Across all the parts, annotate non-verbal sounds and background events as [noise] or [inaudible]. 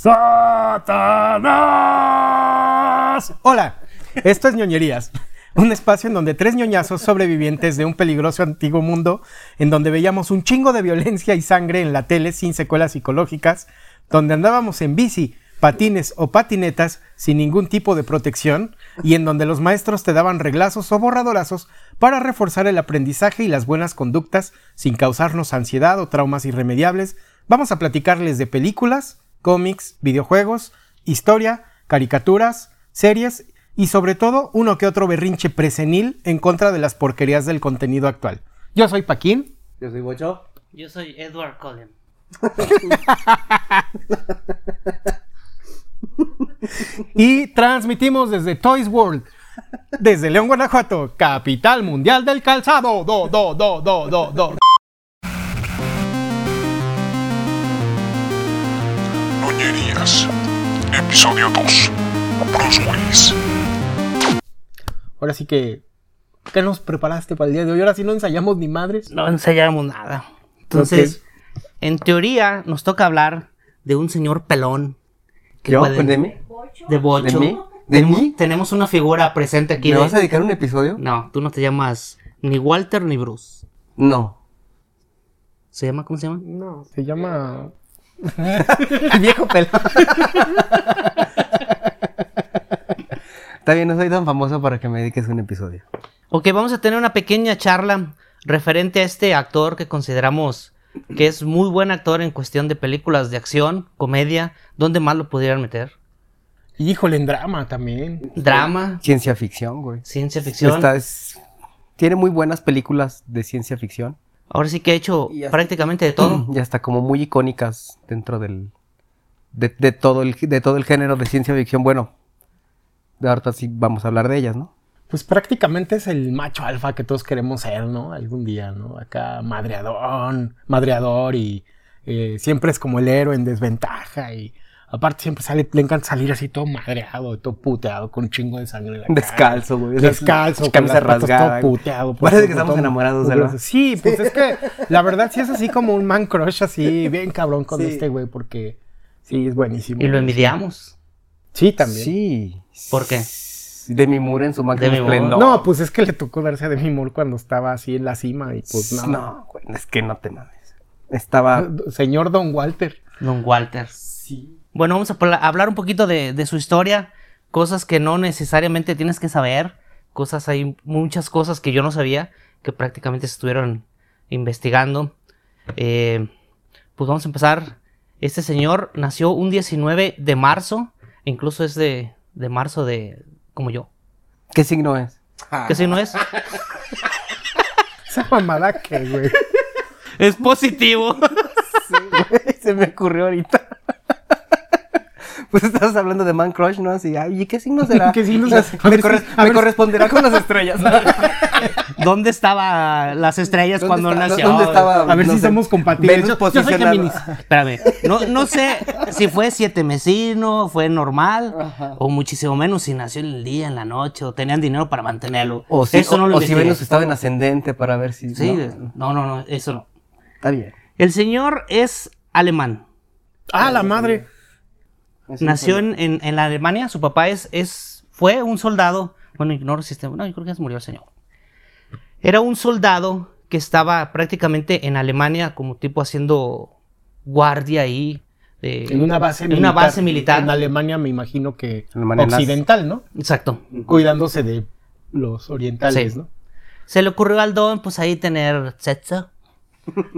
Satanás. Hola, esto es ñoñerías, un espacio en donde tres ñoñazos sobrevivientes de un peligroso antiguo mundo, en donde veíamos un chingo de violencia y sangre en la tele sin secuelas psicológicas, donde andábamos en bici, patines o patinetas sin ningún tipo de protección y en donde los maestros te daban reglazos o borradorazos para reforzar el aprendizaje y las buenas conductas sin causarnos ansiedad o traumas irremediables, vamos a platicarles de películas, cómics, videojuegos, historia, caricaturas, series y sobre todo uno que otro berrinche presenil en contra de las porquerías del contenido actual. Yo soy Paquín. Yo soy Bocho. Yo soy Edward Cullen. [laughs] y transmitimos desde Toys World, desde León, Guanajuato, capital mundial del calzado. Do, do, do, do, do, do. Episodio 2. Bruce Willis. Ahora sí que, ¿qué nos preparaste para el día de hoy? Ahora sí no ensayamos ni madres. No ensayamos nada. Entonces, en teoría, nos toca hablar de un señor pelón. que ¿Yo? puede- ¿De mí? De Bocho. ¿De mí? ¿De mí? Tenemos una figura presente aquí. ¿Me de- vas a dedicar un episodio? No, tú no te llamas ni Walter ni Bruce. No. ¿Se llama? ¿Cómo se llama? No, se llama... [laughs] El viejo pelón. Está bien, no soy tan famoso para que me dediques un episodio. Ok, vamos a tener una pequeña charla referente a este actor que consideramos que es muy buen actor en cuestión de películas de acción, comedia. ¿Dónde más lo pudieran meter? Híjole, en drama también. Drama, Ciencia ficción, güey. ciencia ficción. Esta es... Tiene muy buenas películas de ciencia ficción. Ahora sí que ha hecho prácticamente de todo. [clears throat] Y hasta como muy icónicas dentro del... De, de todo el, de todo el género de ciencia ficción. Bueno, de ahorita sí vamos a hablar de ellas, ¿no? Pues prácticamente es el macho alfa que todos queremos ser, ¿no? Algún día, ¿no? Acá madreador, madreador y eh, siempre es como el héroe en desventaja y aparte siempre sale, le encanta salir así todo madreado, todo puteado con un chingo de sangre en la cara. Descalzo, güey. Descalzo, con camisa rasgada. todo puteado. pues, Parece que estamos todo enamorados de él, mugroso. Sí, pues es que la verdad sí es así como un man crush así, bien cabrón con Sí. este güey porque sí, es buenísimo. Y lo envidiamos. Sí, también. Sí. ¿Por qué? De mi muro en su máximo Moore. esplendor. No, pues es que le tocó verse a Demi Moore cuando estaba así en la cima y pues no. No, güey, es que no te mames. Estaba. Señor Don Walter. Don Walter. Sí. Bueno, vamos a hablar un poquito de, de su historia, cosas que no necesariamente tienes que saber, cosas, hay muchas cosas que yo no sabía, que prácticamente se estuvieron investigando. Eh, pues vamos a empezar. Este señor nació un 19 de marzo, incluso es de, de marzo de, como yo. ¿Qué signo es? ¿Qué signo es? [laughs] Esa mamada que, güey. es positivo. [laughs] Se me ocurrió ahorita. [laughs] Pues estabas hablando de Man Crush, ¿no? Así, ay, ¿y qué signo será? [laughs] ¿Qué signo será? Me, ver corresponderá [laughs] con las estrellas. ¿Dónde estaban las estrellas ¿Dónde cuando está- nació? ¿Dónde estaba? A ver no si sé, somos compatibles. Yo- yo soy? Géminis. Espérame, no, no sé si fue siete mesino, fue normal, Ajá. o muchísimo menos si nació en el día, en la noche, o tenían dinero para mantenerlo. O si, eso no lo o si. Venus estaba en ascendente para ver si. Sí, ¿no? no, no, no, eso no. Está bien. El señor es alemán. Ah, la madre. Nació en, en- en la Alemania, su papá es, es, fue un soldado. Bueno, ignoro si este, no, yo creo que ya se murió el señor. Era un soldado que estaba prácticamente en Alemania, como tipo haciendo guardia ahí. de- En una base en militar. una base militar. En Alemania me imagino que Alemania occidental, ¿no? Exacto. Cuidándose de los orientales, Sí. ¿no? Se le ocurrió al don, pues ahí tener sexo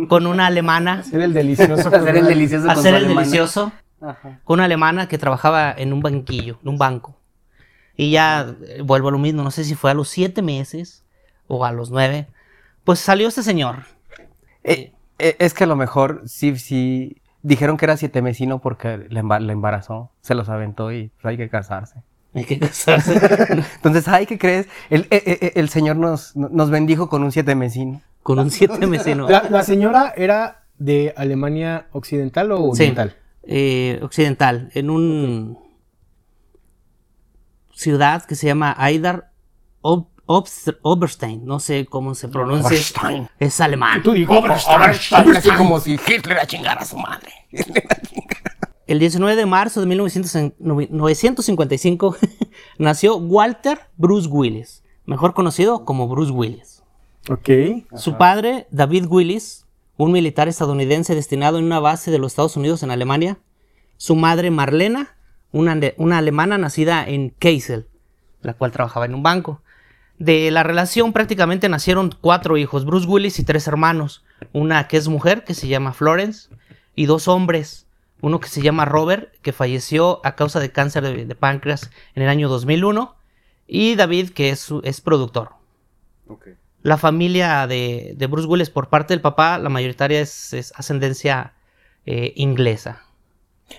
con una alemana, Hacer el delicioso. [laughs] Hacer el delicioso con hacer el alemana. delicioso Ajá. con una alemana que trabajaba en un banquillo, en un banco. Y ya eh, vuelvo a lo mismo, no sé si fue a los siete meses o a los nueve, pues salió este señor. Eh, eh, es que a lo mejor sí, sí. Dijeron que era siete mesino porque le, emba- le embarazó, se los aventó y pues, hay que casarse. Hay que casarse. [laughs] Entonces, ay, ¿qué crees? El, eh, eh, el señor nos, nos bendijo con un siete mesino. con un siete mesino. La, la señora era de Alemania occidental o Sí, oriental. Eh, occidental, en un ciudad que se llama Aidar Ob- Oberstein, no sé cómo se pronuncia. Oberstein. Es alemán. Tú digo, Así como si Hitler a chingar a su madre. El 19 de marzo de 1955 [laughs] nació Walter Bruce Willis, mejor conocido como Bruce Willis. Ok. Su padre, David Willis, un militar estadounidense destinado en una base de los Estados Unidos en Alemania. Su madre, Marlena, una, alemana nacida en Kassel, la cual trabajaba en un banco. De la relación prácticamente nacieron cuatro hijos, Bruce Willis y tres hermanos. Una que es mujer, que se llama Florence, y dos hombres. Uno que se llama Robert, que falleció a causa de cáncer de, páncreas en el año 2001. Y David, que es, es productor. La familia de, de Bruce Willis por parte del papá, la mayoritaria es, es ascendencia eh, inglesa.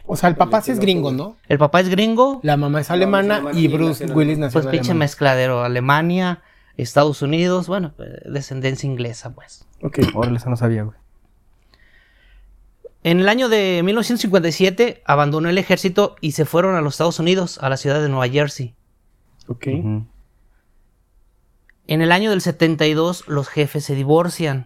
O sea, el papá sí es gringo, ¿no? El papá es gringo, La mamá es alemana y Bruce Willis nació pues en pinche mezcladero. Alemania, Estados Unidos, bueno, eh, descendencia inglesa, pues. Ok. Órale, eso no sabía, güey. En el año de 1957 abandonó el ejército y se fueron a los Estados Unidos, a la ciudad de Nueva Jersey. Ok. Ujú. En el año del 72 los jefes se divorcian.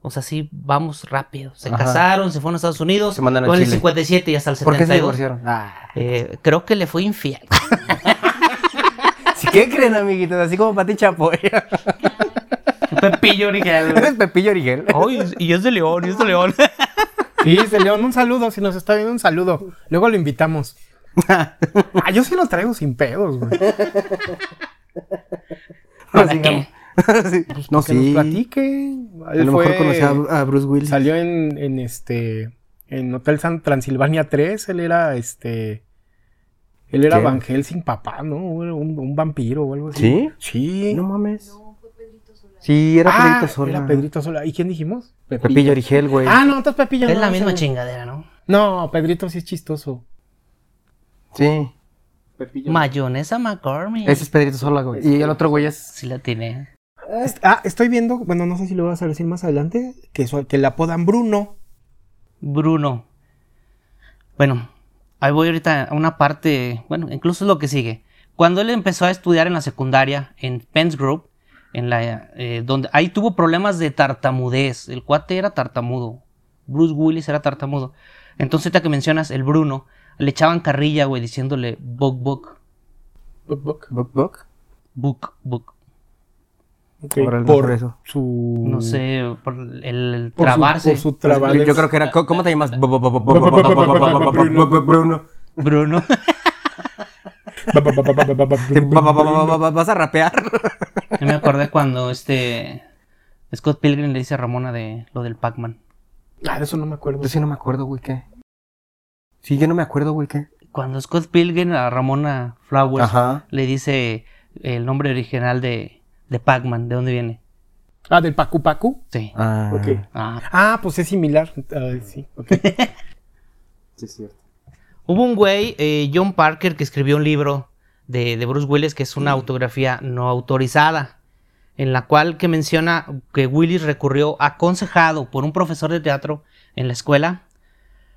O sea, sí, vamos rápido. Se Ajá. casaron, se fueron a Estados Unidos. Se mandan a con el Chile. 57 y hasta el ¿Por qué se 72. divorciaron? Ah. Eh, creo que le fue infiel. [laughs] ¿Sí, ¿Qué creen, amiguitos? Así como Pati Chapoy. [laughs] Pepillo original. [laughs] Eres Pepillo Origel. Ay, y es de León, y es de León. Sí, de León, un saludo. Si nos está viendo, un saludo. Luego lo invitamos. Ah, yo sí lo traigo sin pedos, güey. ¿Para qué? [laughs] Sí. No, Que nos sí. platique. A lo mejor fue- conocía a, a Bruce Willis. Salió en, en este. En Hotel San Transilvania 3. Él era este. Él era ¿Qué? Van Helsing papá, ¿no? Era un, un vampiro o algo así. ¿Sí? Sí. No mames. Sí, era ah, Pedrito Sola. Era Pedrito Sola. ¿Y quién dijimos? Pepillo Origel, güey. Ah, no, entonces Pepillo Es no, la misma no. chingadera, ¿no? No, Pedrito sí es chistoso. Sí. Mayonesa McCormick. Ese es Pedrito Sola, güey. Y el otro güey es. Sí la tiene. Ah, estoy viendo, bueno, no sé si lo vas a decir más adelante, que, su- que le apodan Bruno. Bruno. Bueno, ahí voy ahorita a una parte, bueno, incluso es lo que sigue. Cuando él empezó a estudiar en la secundaria, en Penn's Group, en la, eh, donde ahí tuvo problemas de tartamudez. El cuate era tartamudo. Bruce Willis era tartamudo. Entonces, ahorita que mencionas el Bruno, le echaban carrilla, güey, diciéndole Bok Bok. Buc, buc. ¿Buck Buck? Buk Buk. Ok, Órale, por por eso. su... No sé, por el, el por su- trabarse. por su Yo, trabarse. yo creo que era. ¿Cómo te llamas? Bruno. Bruno. Bruno. ¿Vas a rapear? Yo me acordé cuando este Scott Pilgrim le dice a Ramona de lo del Pac-Man. Ah, de eso no me acuerdo. Yo sí no me acuerdo, güey, ¿qué? Sí, yo no me acuerdo, güey, ¿qué? Cuando Scott Pilgrim a Ramona Flowers Ajá. le dice el nombre original de, de Pac-Man, ¿de dónde viene? Ah, del Pacu Pacu. Sí. Ah. Ok. Ah. Ah, pues es similar. Sí, ok. [laughs] Sí, es cierto. Hubo un güey, eh, John Parker, que escribió un libro de, de Bruce Willis que es una autografía no autorizada, en la cual que menciona que Willis recurrió aconsejado por un profesor de teatro en la escuela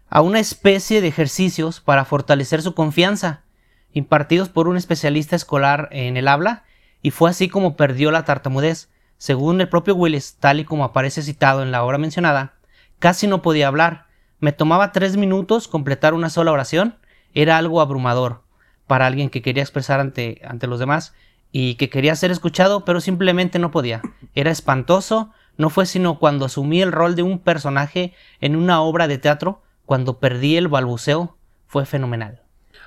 a una especie de ejercicios para fortalecer su confianza, impartidos por un especialista escolar en el habla, y fue así como perdió la tartamudez. Según el propio Willis, tal y como aparece citado en la obra mencionada, casi no podía hablar. Me tomaba tres minutos completar una sola oración. Era algo abrumador para alguien que quería expresar ante, ante los demás y que quería ser escuchado, pero simplemente no podía. Era espantoso. No fue sino cuando asumí el rol de un personaje en una obra de teatro, cuando perdí el balbuceo, fue fenomenal.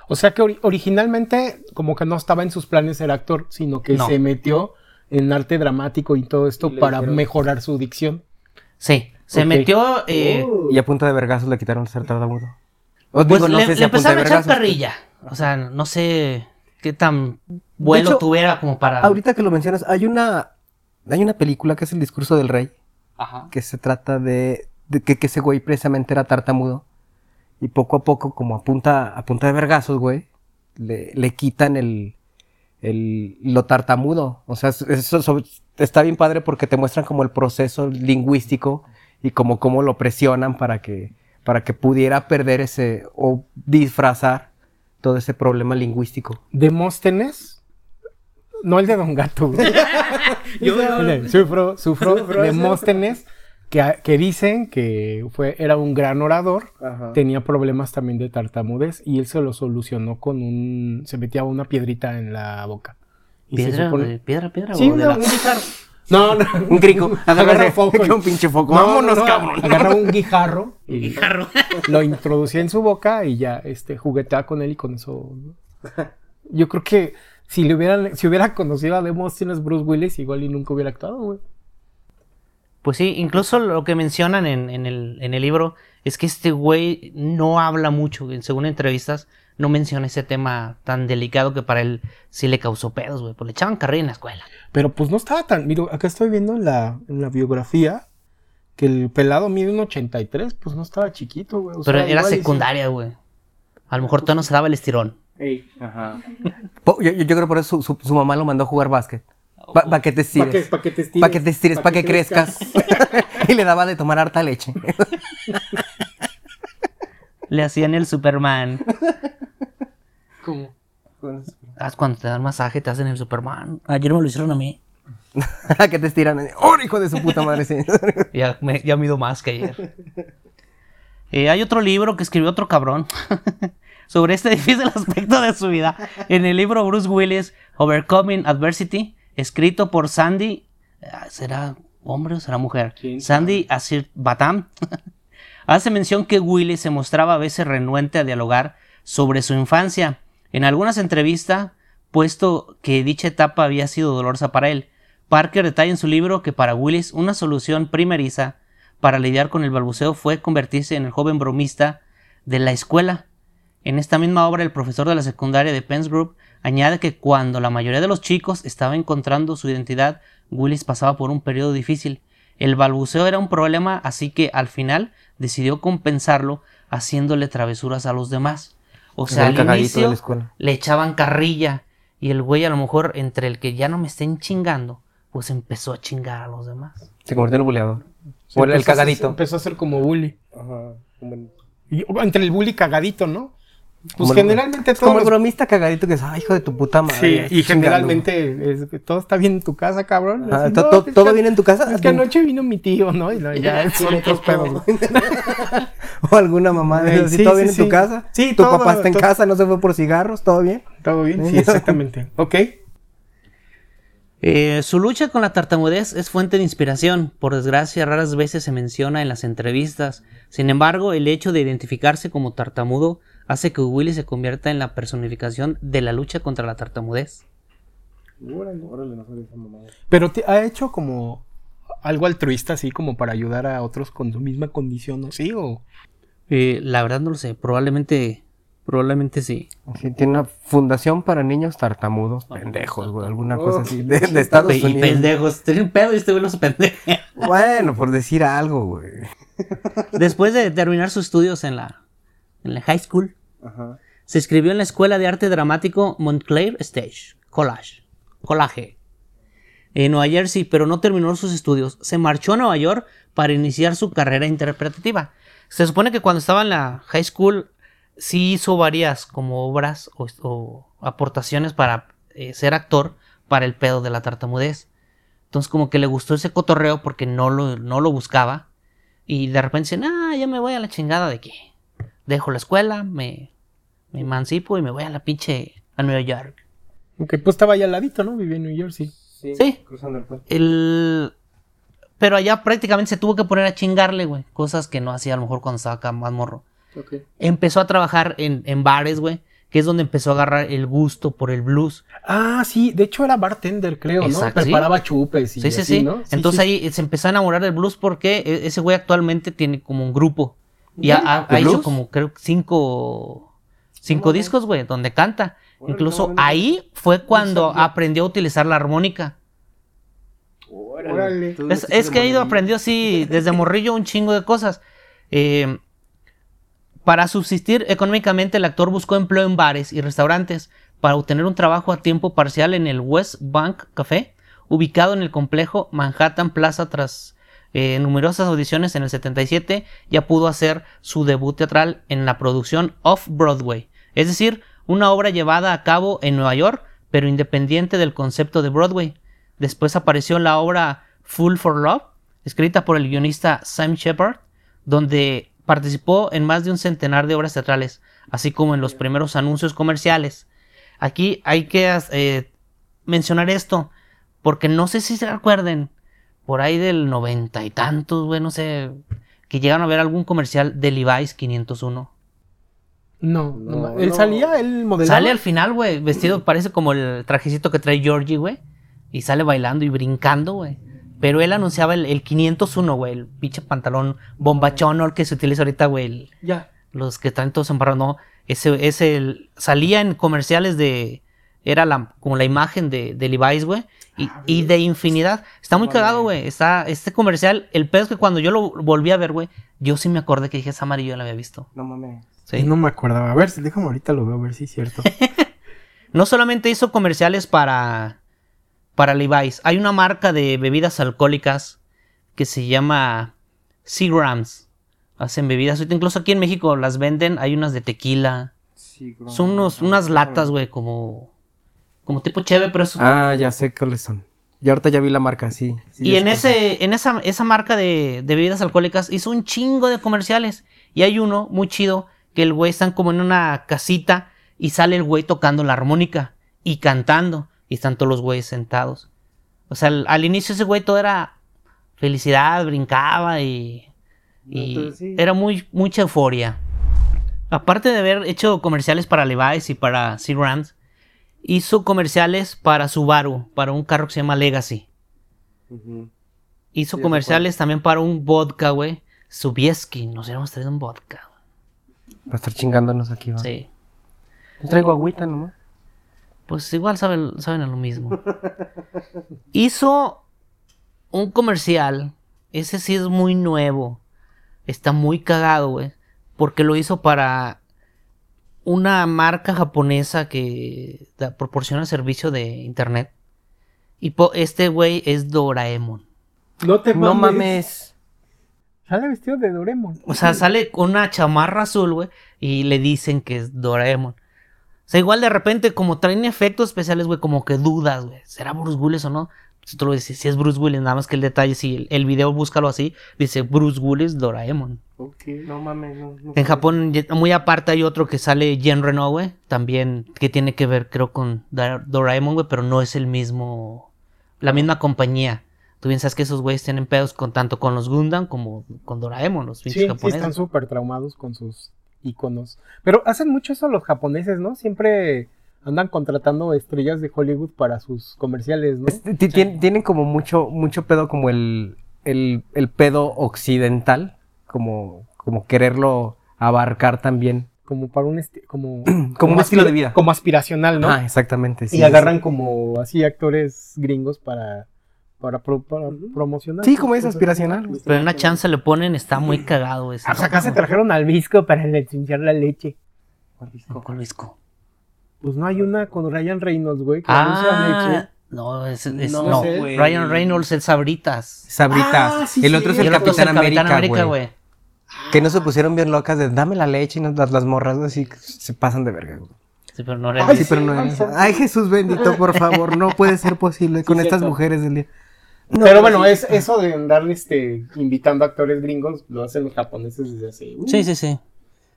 O sea que ori- originalmente como que no estaba en sus planes ser actor, sino que No. se metió en arte dramático y todo esto para mejorar su dicción. Sí, se metió... eh, Y a punta de vergazos le quitaron el ser tartamudo. Os pues digo, no le, sé si le a punta de empezaron a echar carrilla. O sea, no sé qué tan vuelo hecho, tuviera como para... Ahorita que lo mencionas, hay una hay una película que es El discurso del rey, Ajá. que se trata de, de que, que ese güey precisamente era tartamudo. Y poco a poco, como a punta, a punta de vergazos, güey, le, le quitan el, el, lo tartamudo. O sea, es- eso so- está bien padre porque te muestran como el proceso lingüístico y como cómo lo presionan para que, para que pudiera perder ese, o disfrazar todo ese problema lingüístico. Demóstenes, no el de Don Gato. El [laughs] de [laughs] sufro, sufro, Demóstenes que, que dicen que fue, era un gran orador, tenía problemas también de tartamudez y él se lo solucionó con un... se metía una piedrita en la boca. Y se ¿Piedra, supone- piedra, piedra? Sí, una- la- un guijarro. No, no. Un crico. [laughs] Agarra foco. y- un pinche foco. No, Vámonos, no, no, cabrón. Agarraba un guijarro [laughs] y Guijarro. lo introducía en su boca y ya este, jugueteaba con él y con eso. Yo creo que si le hubieran, si hubiera conocido a Demóstenes Bruce Willis, igual y nunca hubiera actuado, güey. Pues sí, incluso lo que mencionan en, en el, en el libro es que este güey no habla mucho, según entrevistas, no menciona ese tema tan delicado que para él sí le causó pedos, güey. Pues le echaban carrilla en la escuela. Pero pues no estaba tan. Mira, acá estoy viendo en la, en la biografía que el pelado mide un 83, pues no estaba chiquito, güey. o Pero sea, era secundaria, güey. A lo mejor todavía no se daba el estirón. Po- Yo, yo creo por eso su, su- su mamá lo mandó a jugar básquet. Para que te estires. Pa' que- pa' que te estires. Para que te estires, Pa' para que, que crezcas. [laughs] y le daba de tomar harta leche. [laughs] Le hacían el Superman. ¿Cómo? Ah, cuando te dan masaje te hacen el Superman. Ayer me lo hicieron a mí. [laughs] que te estiran. ¡Oh, hijo de su puta madre! Sí. Ya, me, ya mido más que ayer. Eh, hay otro libro que escribió otro cabrón sobre este difícil aspecto de su vida. En el libro Bruce Willis, Overcoming Adversity, escrito por Sandy. ah, ¿Será hombre o será mujer? ¿Quién Sandy Asir Batam. [laughs] Hace mención que Willis se mostraba a veces renuente a dialogar sobre su infancia. En algunas entrevistas, puesto que dicha etapa había sido dolorosa para él. Parker detalla en su libro que para Willis una solución primeriza para lidiar con el balbuceo fue convertirse en el joven bromista de la escuela. En esta misma obra, el profesor de la secundaria de Penn's Group añade que cuando la mayoría de los chicos estaba encontrando su identidad, Willis pasaba por un periodo difícil. El balbuceo era un problema, así que al final decidió compensarlo haciéndole travesuras a los demás. O sea, al inicio le echaban carrilla y el güey a lo mejor entre el que ya no me estén chingando, pues empezó a chingar a los demás. Se convirtió en el buleador. O el, a cagadito. empezó a ser como bully. Y- entre el bully cagadito, ¿no? Pues Como el- generalmente Es como el bromista cagadito que es, ay, hijo de tu puta madre. Sí, y chingando". generalmente es todo está bien en tu casa, cabrón. Ah, Así, ¿to- no, to- es que- ¿Todo bien en tu casa? Es que anoche vino mi tío, ¿no? Y [laughs] no, ya son otros pedos. o alguna mamá de ¿sí, sí, ¿todo sí, bien en sí. tu casa? Sí, ¿Tu todo, papá está en todo. casa, no se fue por cigarros? ¿Todo bien? ¿Todo bien? Sí, [laughs] exactamente. Ok. Eh, su lucha con la tartamudez es fuente de inspiración. Por desgracia, raras veces se menciona en las entrevistas. Sin embargo, el hecho de identificarse como tartamudo hace que Willy se convierta en la personificación de la lucha contra la tartamudez. Pero te ha hecho como algo altruista, así como para ayudar a otros con su misma condición, ¿no? Sí, o. Eh, la verdad no lo sé. Probablemente, probablemente sí. Sí, tiene una fundación para niños tartamudos, pendejos, güey, alguna cosa así, de, de Estados y Unidos. pendejos. Tiene un pedo y este güey los pendejo. Bueno, por decir algo, güey. Después de terminar sus estudios en la, en la high school, se inscribió en la Escuela de Arte Dramático Montclair Stage College, College en Nueva Jersey, pero no terminó sus estudios. Se marchó a Nueva York para iniciar su carrera interpretativa. Se supone que cuando estaba en la high school sí hizo varias como obras o, aportaciones para eh, ser actor para el pedo de la tartamudez. Entonces como que le gustó ese cotorreo porque no lo, no lo buscaba. Y de repente dicen, ah, ya me voy a la chingada de que dejo la escuela, me, me emancipo y me voy a la pinche a Nueva York. Aunque pues estaba allá al ladito, ¿no? Vivía en New Jersey. Sí. El... Pero allá prácticamente se tuvo que poner a chingarle, güey. Cosas que no hacía a lo mejor cuando estaba acá más morro. Empezó a trabajar en, en bares, güey. Que es donde empezó a agarrar el gusto por el blues. Ah, sí, de hecho era bartender, creo, ¿no? Sí. Preparaba chupes y Sí, sí, así, sí. ¿no? Sí, Entonces sí. ahí se empezó a enamorar del blues porque e- ese güey actualmente tiene como un grupo. Y ha, ha- ¿De ha hecho como, creo, cinco, cinco discos, güey, donde canta. Incluso ahí fue cuando aprendió a utilizar la armónica. Órale. Es, es que ha ido aprendió así desde morrillo un chingo de cosas. Eh, para subsistir económicamente, el actor buscó empleo en bares y restaurantes para obtener un trabajo a tiempo parcial en el West Bank Café, ubicado en el complejo Manhattan Plaza tras eh, numerosas audiciones en el 77, ya pudo hacer su debut teatral en la producción Off-Broadway, es decir, una obra llevada a cabo en Nueva York, pero independiente del concepto de Broadway. Después apareció la obra Full for Love, escrita por el guionista Sam Shepard, donde participó en más de un centenar de obras teatrales, así como en los primeros anuncios comerciales. Aquí hay que eh, mencionar esto, porque no sé si se recuerden, por ahí del noventa y tantos, güey, no sé, que llegaron a ver algún comercial de Levi's 501. No, no, No, él no. salía, él modelaba. Sale al final, güey, vestido, parece como el trajecito que trae Georgie, güey. Y sale bailando y brincando, güey. Pero él anunciaba el, el 501, güey, el pinche pantalón bombachón, el que se utiliza ahorita, güey. el- Ya. los que están todos embarrados, no. Ese, ese el- salía en comerciales de. Era la, como la imagen de, de Levi's, güey. Y, y de infinidad. Está muy cagado, güey. Está, este comercial, el pedo es que cuando yo lo volví a ver, güey, yo sí me acordé que dije, esa amarillo la había visto. No mames. Sí. No me acordaba. A ver, si déjame ahorita lo veo, a ver si es cierto. [laughs] No solamente hizo comerciales para, para Levi's, hay una marca de bebidas alcohólicas que se llama Seagrams. Hacen bebidas, incluso aquí en México las venden, hay unas de tequila. Son unos, unas latas, güey, como, como tipo cheve, pero es... Ah, ya sé cuáles son. Y ahorita ya vi la marca, sí. sí, y en, ese, en esa, esa marca de, de bebidas alcohólicas hizo un chingo de comerciales. Y hay uno muy chido que el güey están como en una casita y sale el güey tocando la armónica y cantando. Y están todos los güeyes sentados. O sea, al, al inicio ese güey todo era felicidad, brincaba y, y Entonces, sí. era muy, mucha euforia. Aparte de haber hecho comerciales para Levi's y para Seagrams, hizo comerciales para Subaru, para un carro que se llama Legacy. Hizo Sí, comerciales también para un vodka, güey. Subieski, nos hubiéramos traído un vodka. Va a estar chingándonos aquí, ¿va? Sí. Yo traigo agüita nomás. Pues igual saben, saben a lo mismo. [laughs] Hizo un comercial. Ese sí es muy nuevo. Está muy cagado, güey. Porque lo hizo para una marca japonesa que da- proporciona servicio de internet. Y po- este güey es Doraemon. No te No mames. Sale vestido de Doremon. O sea, sale con una chamarra azul, güey, y le dicen que es Doraemon. O sea, igual de repente, como traen efectos especiales, güey, como que dudas, güey. ¿Será Bruce Willis o no? Si tú lo dices, si es Bruce Willis, nada más que el detalle, si el, el video búscalo así, dice Bruce Willis Doraemon. Ok, no mames. No, no. En Japón, muy aparte, hay otro que sale Jen Reno, güey, también, que tiene que ver, creo, con Doraemon, güey, pero no es el mismo, la misma compañía. Tú bien sabes que esos güeyes tienen pedos con tanto con los Gundam como con Doraemon, los pinches Sí, sí, japoneses. están súper traumados con sus iconos. Pero hacen mucho eso los japoneses, ¿no? Siempre andan contratando estrellas de Hollywood para sus comerciales, ¿no? Es- ti- tien- Tienen como mucho, mucho pedo como el, el, el pedo occidental, como, como quererlo abarcar también. Como para un esti- como, [clears throat] Como un estilo de vida. Como aspiracional, ¿no? Ah, exactamente. sí, y sí, agarran como así actores gringos para, para, pro- para promocionar. Sí, como es aspiracional. Pero una chance le ponen, está muy cagado ese. Ah, pues acá se trajeron al visco para ensuciar la leche. Con Luisco. Pues no hay una con Ryan Reynolds, güey, Ah, leche. no, es, es- No no, sé. Ryan Reynolds es Sabritas. Sabritas. Ah, sí, el otro sí. es el Capitán, América, güey. güey. Que no se pusieron bien locas de dame la leche y nos las, las morras así se pasan de verga, güey. Sí, pero no era Ay, Sí, pero no ay, es. sí. Ay, Jesús bendito, por favor, no puede ser posible con estas mujeres del día. Pero bueno, es eso de andar este, invitando a actores gringos, lo hacen los japoneses desde hace. uh, Sí, sí, sí.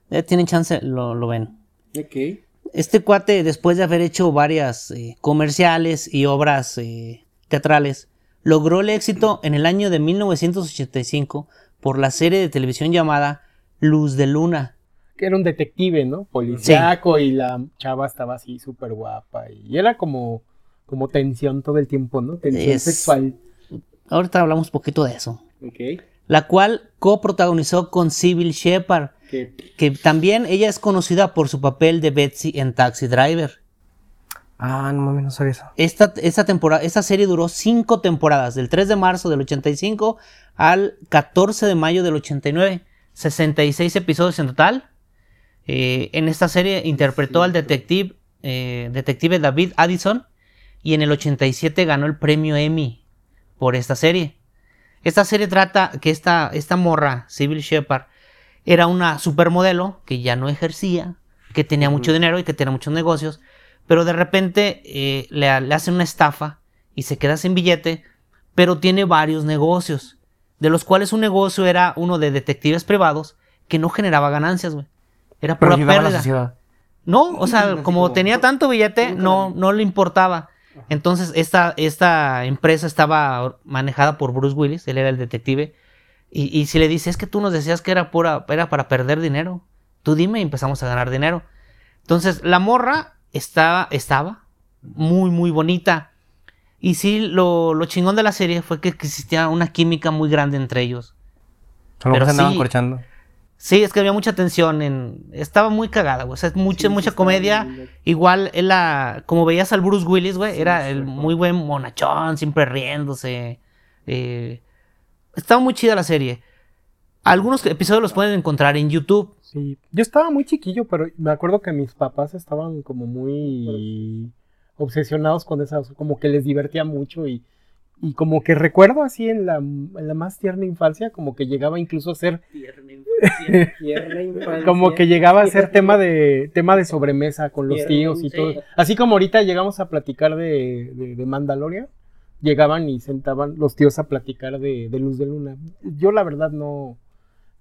Ya tienen chance, lo, lo ven. ok. Este cuate, después de haber hecho varias eh, comerciales y obras eh, teatrales, logró el éxito en el año de 1985 por la serie de televisión llamada Luz de Luna. Que era un detective, ¿no? Policiaco y la chava estaba así súper guapa. Y era como, como tensión todo el tiempo, ¿no? Tensión Es- sexual. Ahorita hablamos poquito de eso. Ok. La cual coprotagonizó con Sybil Shepard, Que que también ella es conocida por su papel de Betsy en Taxi Driver. Ah, no mames, no sabía eso. Esta, esta, temporada, esta serie duró cinco temporadas, del 3 de marzo del 85 al 14 de mayo del 89. 66 episodios en total. Eh, en esta serie interpretó al detective, eh, detective David Addison y en el 87 ganó el premio Emmy por esta serie. Esta serie trata que esta, esta morra, Sybil Shepard, era una supermodelo que ya no ejercía, que tenía mucho dinero y que tenía muchos negocios, pero de repente eh, le, le hacen una estafa y se queda sin billete, pero tiene varios negocios. de los cuales un negocio era uno de detectives privados que no generaba ganancias, güey. Era Pero pura a la pérdida. sociedad. No, o sea, como tenía tanto billete, no, no le importaba. Entonces, esta, esta empresa estaba manejada por Bruce Willis, él era el detective. Y, y si le dice, es que tú nos decías que era, pura, era para perder dinero, tú dime y empezamos a ganar dinero. Entonces, la morra estaba, estaba muy, muy bonita. Y sí, lo, lo chingón de la serie fue que existía una química muy grande entre ellos. A lo mejor Pero se andaban sí. corchando. Sí, es que había mucha tensión en... Estaba muy cagada, güey. O sea, es mucha, mucha comedia. Igual, él la... como veías al Bruce Willis, güey, era el muy buen monachón, siempre riéndose. Eh, estaba muy chida la serie. Algunos episodios los pueden encontrar en YouTube. Sí, yo estaba muy chiquillo, pero me acuerdo que mis papás estaban como muy obsesionados con esa, como que les divertía mucho y, y como que recuerdo así en la, en la más tierna infancia, como que llegaba incluso a ser, [laughs] como que llegaba a ser tema de, tema de sobremesa con los Tierna tíos y todo. Así como ahorita llegamos a platicar de, de, de Mandalorian, llegaban y sentaban los tíos a platicar de, de Luz de Luna. Yo la verdad no,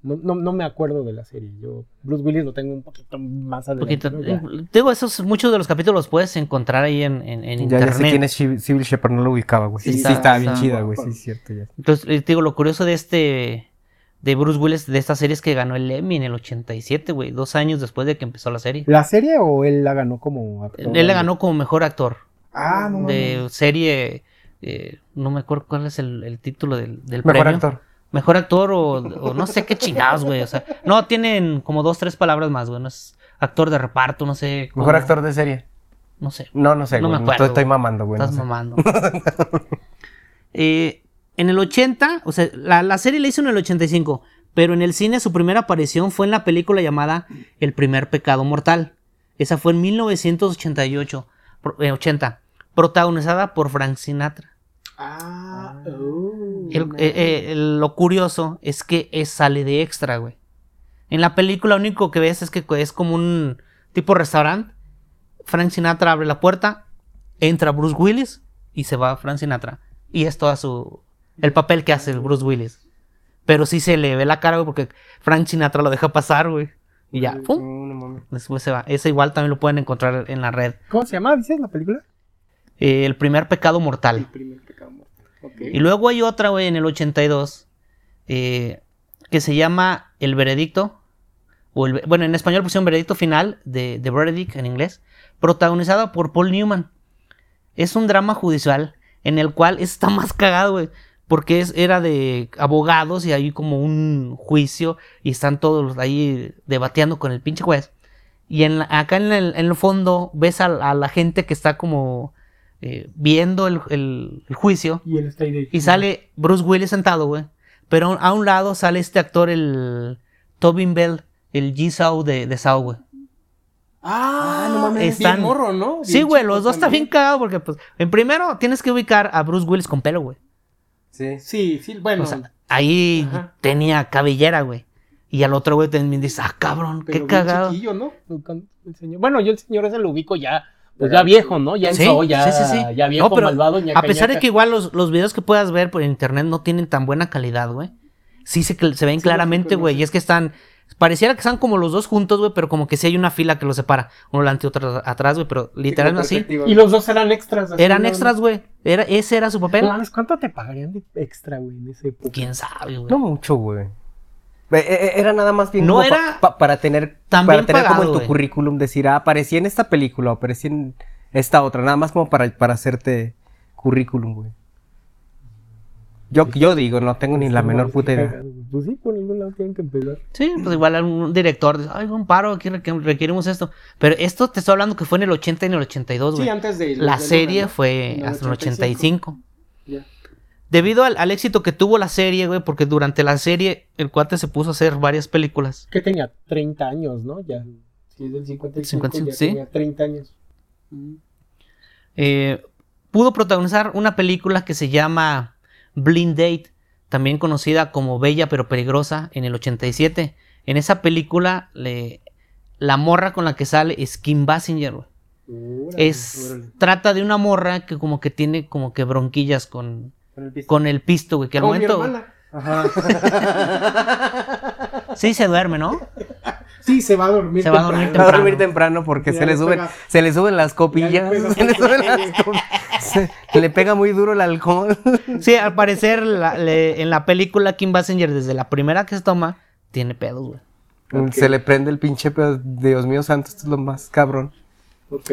no, no, no me acuerdo de la serie. Yo Bruce Willis lo tengo un poquito más adelante. poquito. ¿no? Eh, Digo, esos, muchos de los capítulos los puedes encontrar ahí en, en- en Ya, ya sé quién internet. es Civil Shepard, no lo ubicaba, güey. Sí, Sí, sí, está- estaba bien está- chida, güey. Sí, es cierto, ya. Entonces, eh, te digo, lo curioso de este. De Bruce Willis, de esta serie, es que ganó el Emmy en el 87, güey. Dos años después de que empezó la serie. ¿La serie o él la ganó como actor? Él le ganó como mejor actor. Ah, no de serie. Eh, no me acuerdo cuál es el, el título del, del Mejor premio. actor. Mejor actor o, o no sé qué chingados, güey. O sea, no, tienen como dos, tres palabras más, güey. No es actor de reparto, no sé. Mejor cómo- actor de serie. No sé. No, no sé, No güey. me acuerdo, Estoy güey. mamando, güey. no Estás sé. mamando. Eh, en el 80, o sea, la, la serie la hizo en el 85, pero en el cine su primera aparición fue en la película llamada El primer pecado mortal. Esa fue en 1988, pro- eh, 80, protagonizada por Frank Sinatra. Ah, oh. El- eh, eh, el- lo curioso es que es, sale de extra, güey. En la película lo único que ves es que es como un tipo restaurante. Frank Sinatra abre la puerta, entra Bruce Willis y se va Frank Sinatra. Y es todo su... el papel que hace el Bruce Willis. Pero sí se le ve la cara, güey, porque Frank Sinatra lo deja pasar, güey. Y ya, ¡pum! Después se va. Ese igual también lo pueden encontrar en la red. ¿Cómo se llama? ¿Dices la película? Eh, el primer pecado mortal. primer pecado Y luego hay otra, güey, en el 82, eh, que se llama El Veredicto. O el, bueno, en español pusieron Veredicto Final, de, de en inglés, protagonizada por Paul Newman. Es un drama judicial en el cual está [laughs] más cagado, güey. Porque es, era de abogados y hay como un juicio y están todos ahí debateando con el pinche juez. Y en la- acá en el, fondo ves a la gente que está como eh, viendo el- el- el juicio. Y él está ahí de... Y sale Bruce Willis sentado, güey. Pero a un lado sale este actor, el Tobin Bell, el G-Saw de, de Saw, güey. Ah, no mames. Están- Bien morro, ¿no? Sí, güey, los dos están bien cagados porque, pues, en primero tienes que ubicar a Bruce Willis con pelo, güey. Sí. Sí, sí, bueno. O sea, ahí Ajá. tenía cabellera, güey. Y al otro güey también dice, ah, cabrón, pero qué bien cagado. chiquillo, ¿no? El señor- Bueno, yo el señor ese lo ubico ya, pues ya viejo, ¿no? Ya en Sí, ya, sí, sí, sí. ya viejo, No, pero malvado, ñaca, A pesar de que igual los, los videos que puedas ver por internet no tienen tan buena calidad, güey. Sí se, se ven Sí, claramente, güey. Y es que están. Pareciera que están como los dos juntos, güey, pero como que sí hay una fila que los separa. Uno delante y otro atrás, güey, pero literalmente así. Y los dos eran extras. así, Eran ¿no? extras, güey. Era, ese era su papel. ¿cuánto te pagarían de extra, güey, en ese época? ¿Quién sabe, güey? No mucho, güey. Eh, eh, Era nada más bien No como pa- era pa- para tener, para tener como en tu currículum decir, ah, aparecí en esta película, o aparecí en esta otra, nada más como para, para hacerte currículum, güey. Yo, yo digo, no tengo ni la menor puta idea. Pues sí, por ningún lado tienen que empezar. Sí, pues igual un director dice, ay, un paro, aquí requ- requerimos esto. Pero esto te estoy hablando que fue en el 80 y en el 82, güey. Sí, antes de... La de serie fue En el hasta el 85. 85. Debido al, al éxito que tuvo la serie, güey, porque durante la serie el cuate se puso a hacer varias películas. Que tenía 30 años, ¿no? Ya. Si es del 55, 55, ya sí. tenía 30 años. Mm. Eh, pudo protagonizar una película que se llama Blind Date, también conocida como Bella pero Peligrosa, en el 87. En esa película, le- la morra con la que sale es Kim Basinger, güey. Órale, Es, órale. trata de una morra que como que tiene como que bronquillas con, con el pisto, güey. Que al Como mi momento... hermana. [laughs] Sí, se duerme, ¿no? Sí, se va a dormir. Se va a dormir Va a temprano. dormir temprano porque se le suben, se le suben las copillas. se le suben las [laughs] copillas. Se- le pega muy duro el alcohol. Sí, al parecer la- le- en la película Kim Basinger, desde la primera que se toma, tiene pedos, güey. Se le prende el pinche pedo. Dios mío santo, esto es lo más cabrón.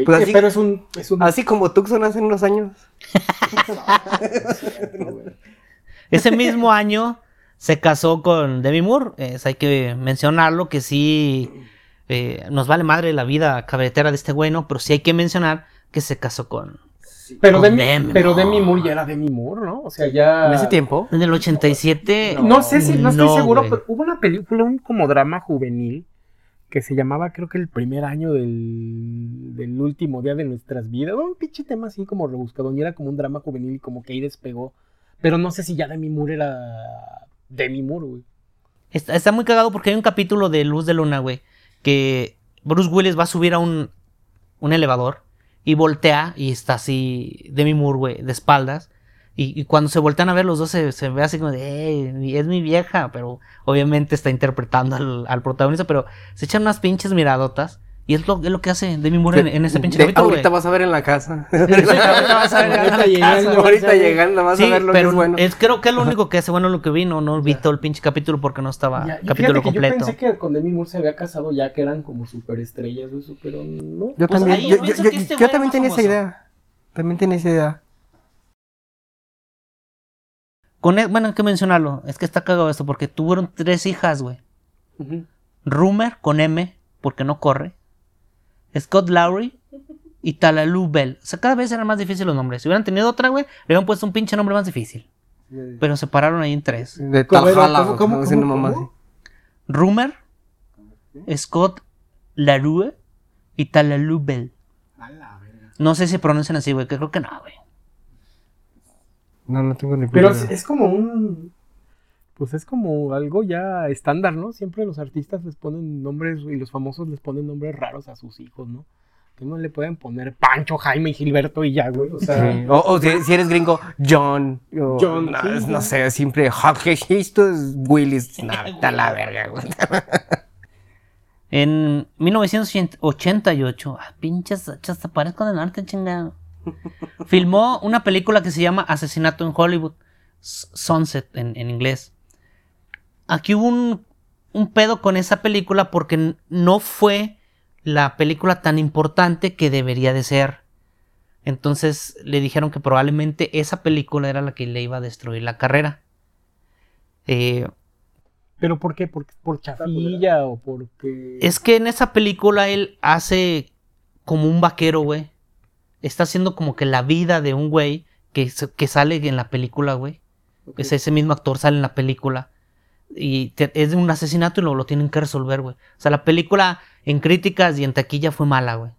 Pues eh, pero es un... Es un Así como Tucson hace unos años. [laughs] Ese mismo año se casó con Demi Moore. Es, hay que mencionarlo que sí eh, nos vale madre la vida cabretera de este güey, ¿no? Pero sí hay que mencionar que se casó con... pero, con Demi, Demi pero Moore. Demi Moore ya era Demi Moore, ¿no? O sea, ya... En ese tiempo. En el 87... No sé si, no estoy No, seguro, güey. pero hubo una película, un como drama juvenil, que se llamaba, creo que el primer año del, del último día de nuestras vidas. Un pinche tema así como rebuscado. Y era como un drama juvenil y como que ahí despegó. Pero no sé si ya Demi Moore era Demi Moore, güey. Está, está muy cagado porque hay un capítulo de Luz de Luna, güey, que Bruce Willis va a subir a un, un elevador y voltea y está así Demi Moore, güey, de espaldas. Y, y cuando se voltean a ver los dos se, se ve así como de, "Ey, es mi vieja, pero obviamente está interpretando al, al protagonista, pero se echan unas pinches miradotas y es lo, es lo que hace Demi Moore en, en ese pinche De- capítulo, ahorita vas a ver en la casa. [laughs] ahorita vas a ver en la Ahorita llegando, casa. ahorita llegando vas Sí, a ver lo pero que es bueno. es- creo que es lo único que hace bueno lo que vi, no, no vi todo el pinche capítulo porque no estaba Ya, capítulo que completo. Yo pensé que con Demi Moore se había casado ya que eran como superestrellas, güey, pero no. Yo Pues también, ahí yo, este yo también tenía esa idea. También tenía esa idea. Con e- bueno, hay que mencionarlo. Es que está cagado esto porque tuvieron tres hijas, güey. Rumer con M, porque no corre. Scott Lowry y Talalu Bell. O sea, cada vez eran más difíciles los nombres. Si hubieran tenido otra, güey, le hubieran puesto un pinche nombre más difícil. Pero se pararon ahí en tres. De ¿Cómo? Taljala, ¿Cómo, cómo, cómo, cómo? así. Rumer, Scott Larue y Talalu Bell. No sé si pronuncian así, güey, que creo que no, güey. No, no tengo ni Pero puta es, idea. es como un. Pues es como algo ya estándar, ¿no? Siempre los artistas les ponen nombres y los famosos les ponen nombres raros a sus hijos, ¿no? Que no le pueden poner Pancho, Jaime y Gilberto y ya, güey. O sea, Sí. O, o si, si eres gringo, John. o- John, no, sí, es- no sí. sé, siempre. Jorge, esto es Willis. No, [laughs] está la verga, güey. En 1988, ah, pinches hasta parezco del norte, chingado. Filmó una película que se llama Asesinato en Hollywood, S- Sunset en, en inglés. Aquí hubo un, un pedo con esa película porque no fue la película tan importante que debería de ser. Entonces le dijeron que probablemente esa película era la que le iba a destruir la carrera. Eh, ¿Pero por qué? ¿Por, por chafilla o porque.? Es que en esa película él hace como un vaquero, güey. Está haciendo como que la vida de un güey que, que sale en la película, güey. Es ese mismo actor sale en la película. Y te- es un asesinato y lo, lo tienen que resolver, güey. O sea, la película en críticas y en taquilla fue mala, güey.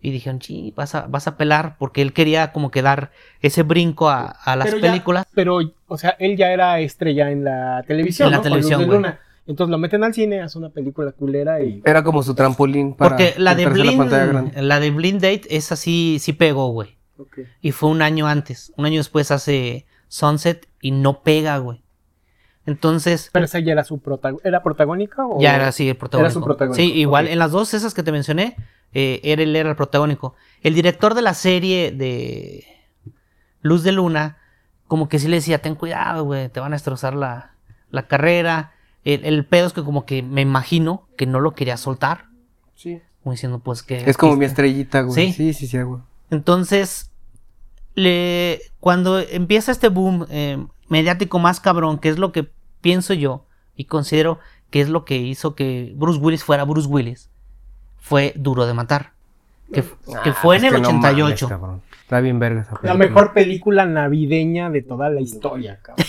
Y dijeron, sí, vas a, vas a pelar. Porque él quería como que dar ese brinco a, a las Pero ya- películas. pero, o sea, él ya era estrella en la televisión. En la ¿no? Con televisión, güey. Entonces lo meten al cine, hace una película culera y. Era como su trampolín para. Porque la de, la. Blind, la de Blind Date, esa sí, sí pegó, güey. Ok. Y fue un año antes. Un año después hace Sunset y no pega, güey. Entonces, Pero esa ya era su protagonista. ¿Era protagónica o.? ya era así el protagónico. su protagónico, Sí, igual en las dos esas que te mencioné, eh, era, él era el protagónico. El director de la serie de Luz de Luna, como que sí le decía, ten cuidado, güey, te van a destrozar la, la carrera. El, el pedo es que como que me imagino que no lo quería soltar. Como diciendo, pues que... Es como mi estrellita, güey. Sí. Sí, sí, sí, güey. Entonces, le, cuando empieza este boom eh, mediático más cabrón, que es lo que pienso yo y considero que es lo que hizo que Bruce Willis fuera Bruce Willis, fue Duro de Matar. Que, que fue en el que no mames, 88. cabrón. Está bien verga esa La película. mejor película navideña de toda la historia, cabrón.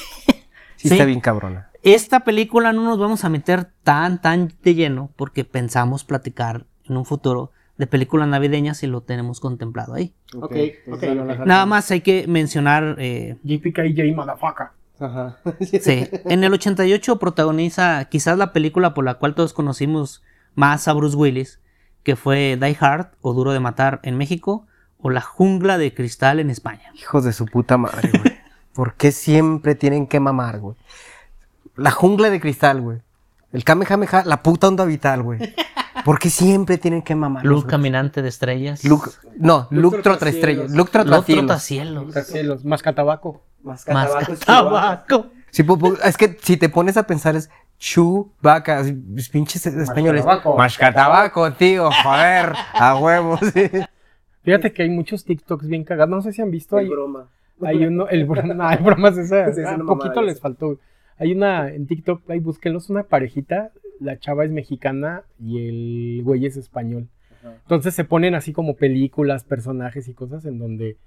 Sí, Sí. está bien cabrona. Esta película no nos vamos a meter tan, tan de lleno porque pensamos platicar en un futuro de películas navideñas y lo tenemos contemplado ahí. Ok, ok. Nada más hay que mencionar eh, JPKJ Motherfucker. Ajá. [laughs] Sí, en el 88 protagoniza quizás la película por la cual todos conocimos más a Bruce Willis, que fue Die Hard o Duro de Matar en México o La Jungla de Cristal en España. Hijos de su puta madre, güey. [laughs] ¿Por qué siempre tienen que mamar, güey? La jungla de cristal, güey. El Kamehameha, la puta onda vital, güey. [laughs] ¿Por qué siempre tienen que mamar? Luz caminante de estrellas. Luke, no, Luke Luke trota estrellas. Trotacielos. Luke Luz trotacielos. Cielos, mascatabaco. Más tabaco. Sí, pu- pu- es que si te pones a pensar es pues, pinches españoles. Mascatabaco. Mascatabaco, tío, joder, a huevos. [laughs] sí. Fíjate que hay muchos TikToks bien cagados. No sé si han visto. Hay, hay uno, el broma, no, [laughs] hay bromas esas. Sí, es ah, poquito les esa. faltó. Hay una en TikTok, ahí búsquenlos, una parejita. La chava es mexicana y el güey es español. Entonces se ponen así como películas, personajes y cosas en donde.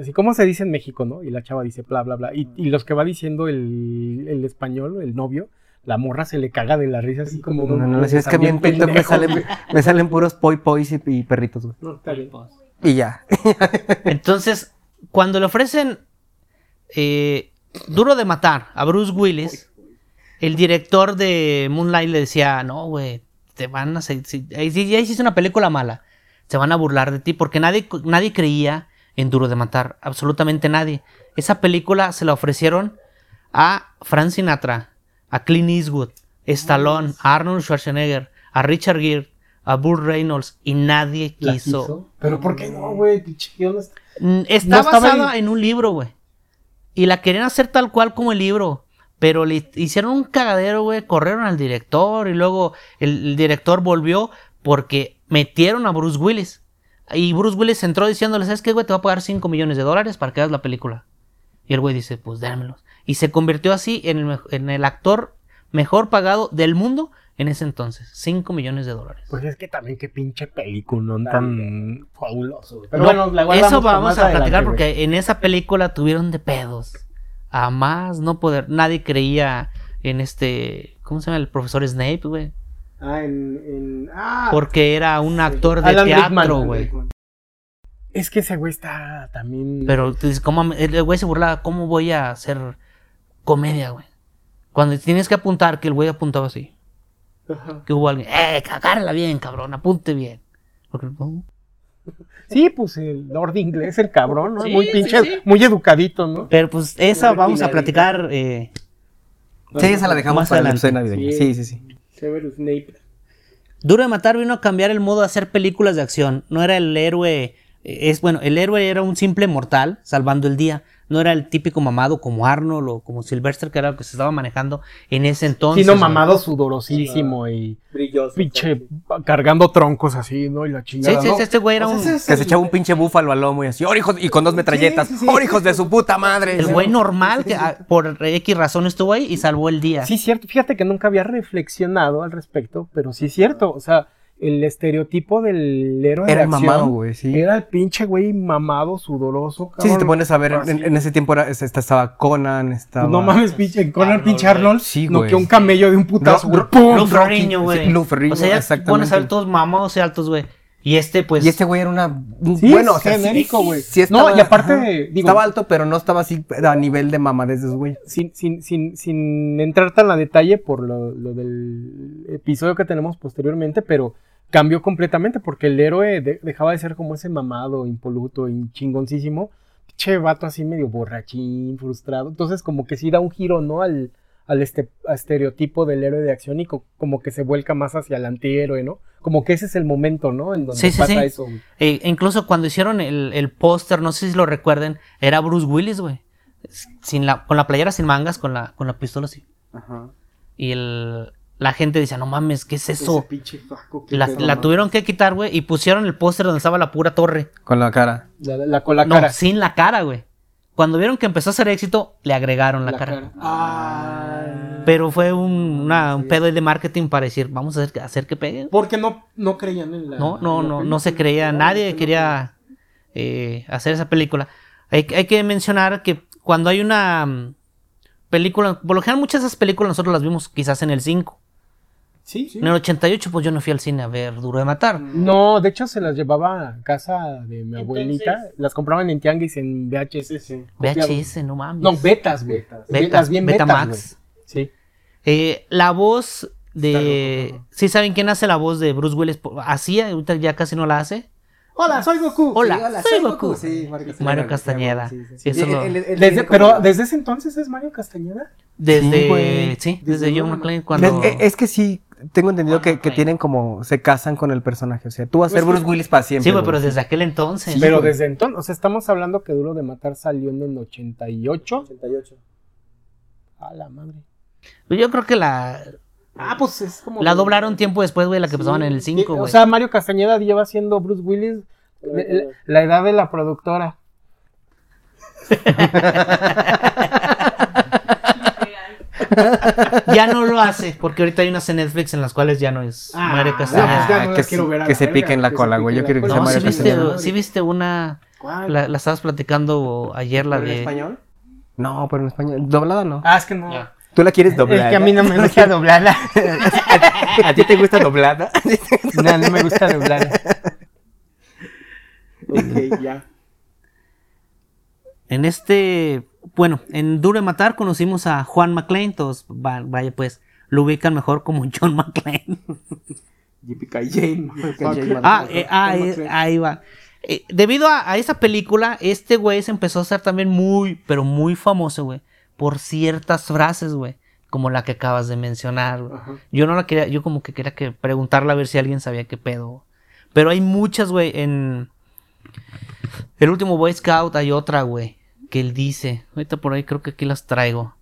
Así como se dice en México, ¿no? Y la chava dice bla, bla, bla. Y, y los que va diciendo el, el español, el novio, la morra se le caga de la risa así como. No, no, no, si es que a mí en TikTok me salen, me salen puros poi pois y, y perritos, güey. No, está bien. Y ya. [laughs] Entonces, cuando le ofrecen eh, Duro de Matar a Bruce Willis, el director de Moonlight le decía, no, güey, te van a... si- ya hiciste una película mala, se van a burlar de ti, porque nadie, nadie creía en Duro de Matar, absolutamente nadie. Esa película se la ofrecieron a Frank Sinatra, a Clint Eastwood, Stallone, a Arnold Schwarzenegger, a Richard Gere, a Burt Reynolds, y nadie quiso. quiso. Pero ¿por qué no, güey? Mm, Está No basada en- en un libro, güey. Y la querían hacer tal cual como el libro. Pero le hicieron un cagadero, güey. Corrieron al director y luego el, director volvió porque metieron a Bruce Willis. Y Bruce Willis entró diciéndole, ¿sabes qué, güey? Te va a pagar 5 millones de dólares para que hagas la película. Y el güey dice, pues dámelos. Y se convirtió así en el actor mejor pagado del mundo en ese entonces. 5 millones de dólares. Pues es que también qué pinche película tan fabuloso. Pero No, bueno, la eso vamos a adelante, platicar güey. porque en esa película tuvieron de pedos. A más no poder. Nadie creía en este. ¿Cómo se llama? El profesor Snape, güey. Ah, en, en- ah, Porque era un actor de Alan teatro, Rickman. güey. es que ese güey está también. Pero tú dices, ¿cómo el güey se burlaba. ¿Cómo voy a hacer comedia, güey? Cuando tienes que apuntar, que el güey apuntaba así. Ajá. Que hubo alguien. ¡Eh, cagárala bien, cabrón! Apunte bien. Porque, no. Sí, pues el Lord inglés, el cabrón, ¿no? Sí, muy pinche, sí. muy educadito, ¿no? Pero pues esa Muy vamos a platicar. eh, Sí, esa la dejamos Más para la adelante. navideña. Sí, sí, sí. Severus Snape. Duro de Matar vino a cambiar el modo de hacer películas de acción. No era el héroe. Eh, Es bueno, el héroe era un simple mortal salvando el día. No era el típico mamado como Arnold o como Sylvester, que era lo que se estaba manejando en ese entonces. Sino mamado sudorosísimo y Brilloso. pinche cargando troncos así, ¿no? Y la chingada. sí, ¿no? sí, este güey era un. Que se echaba un pinche búfalo al lomo y así, ¡oh, hijos! Y con dos metralletas, ¡oh, hijos de su puta madre! El güey normal que ah, por X razón estuvo ahí y salvó el día. Sí, cierto. Fíjate que nunca había reflexionado al respecto, pero sí es cierto. O sea, el estereotipo del héroe Era de el acción mamado, güey, sí. Era el pinche güey mamado, sudoroso. Sí, si te cabrón. pones a ver, en, en ese tiempo era, estaba Conan, estaba... No mames, pinche Conan, Arnold, pinche güey. Arnold. Sí, no güey. que un camello de un putazo. Ro- ¡pum! Ferrigno, güey. Lou Ferrigno, o sea, exactamente. pones a ver todos mamados y altos, güey. Y este, pues. Y este güey era una... Sí, bueno, es o sea, genérico, güey. sí estaba- No, y aparte, digo- estaba alto, pero no estaba así a nivel de mamadez de esos güey. sin, sin, sin, sin entrar tan a detalle por lo, lo del episodio que tenemos posteriormente, pero cambió completamente porque el héroe de- dejaba de ser como ese mamado, impoluto chingoncísimo. Che, vato así medio borrachín, frustrado. Entonces, como que sí da un giro, ¿no? Al, al este, a estereotipo del héroe de acción y co- como que se vuelca más hacia el antihéroe, ¿no? Como que ese es el momento, ¿no? En donde Sí, sí, pasa sí. eso. güey. Eh, incluso cuando hicieron el, el póster, no sé si lo recuerden, era Bruce Willis, güey. Sin la, con la playera sin mangas, con la, con la pistola así. Ajá. Y el, la gente decía, no mames, ¿qué es eso? Ese pinche La, pedo, la ¿no? tuvieron que quitar, güey, y pusieron el póster donde estaba la pura torre. Con la cara. La, la- con la no, cara. sin la cara, güey. Cuando vieron que empezó a hacer éxito, le agregaron la, La cara. cara. Ah. Pero fue un, una- un pedo de marketing para decir, vamos a hacer, hacer que pegue. Porque no, no creían en la. No, no, no, no se creía, nadie quería eh, hacer esa película. Hay, hay que mencionar que cuando hay una mm, película, por lo general muchas de esas películas nosotros las vimos quizás en el 5. Sí, sí. En el 88 pues yo no fui al cine a ver Duro de Matar. No, de hecho se las llevaba a casa de mi abuelita. Las compraban en tianguis en VHS. VHS, no mames. No, betas, güey. Beta, las bien betas, Betamax. güey. Sí. Eh, la voz de... ¿Sí saben quién hace la voz de Bruce Willis? Hacía, ahorita ya casi no la hace. Hola, soy Goku. Hola, soy Goku. Sí, Mario Castañeda. Mario Castañeda. Sí, sí, sí. Eso lo- Desde- pero desde ese entonces es Mario Castañeda. Desde, Sí, sí, desde Desde John John McClane cuando... Es, es que sí, tengo entendido que, que tienen como, se casan con el personaje. O sea, tú vas a ser Pues, Bruce Willis para siempre. sí, güey, pero desde aquel entonces. pero güey. desde entonces, o sea, estamos hablando que Duro de Matar salió en el 88. 88. A la madre. Yo creo que la, Ah, pues es como. la doblaron tiempo después, güey, la que pasaban en el 5, O güey. sea, Mario Castañeda lleva siendo Bruce Willis la, la- la edad de la productora. [laughs] [laughs] ya no lo hace, porque ahorita hay unas en Netflix en las cuales ya no es Ah, Mario Castañeda. pues ya no que se- quiero ver a que la se cola, güey. Yo quiero que sea cola. sí Mario viste, Castañeda. sí viste una... ¿Cuál? La, la estabas platicando ayer, la ¿Pero en de... español? No, pero en español. Doblada no. Ah, es que no. ¿Tú la quieres doblada? Es que a mí no me gusta [laughs] doblada. ¿A ti te gusta doblada? [laughs] no, no me gusta doblada. ok, ya. En este, bueno, en Duro de Matar conocimos a Juan McClane, todos, va- vaya pues, lo ubican mejor como [laughs] John McClane. [laughs] Ah, eh, ah, eh, ahí va. Eh, debido a, a esa película, este güey se empezó a hacer también muy, pero muy famoso, güey, por ciertas frases, güey, como la que acabas de mencionar. güey. Yo no la quería, yo como que quería que preguntarle a ver si alguien sabía qué pedo. Pero hay muchas, güey, en el último Boy Scout hay otra, güey, que él dice. Ahorita por ahí creo que aquí las traigo.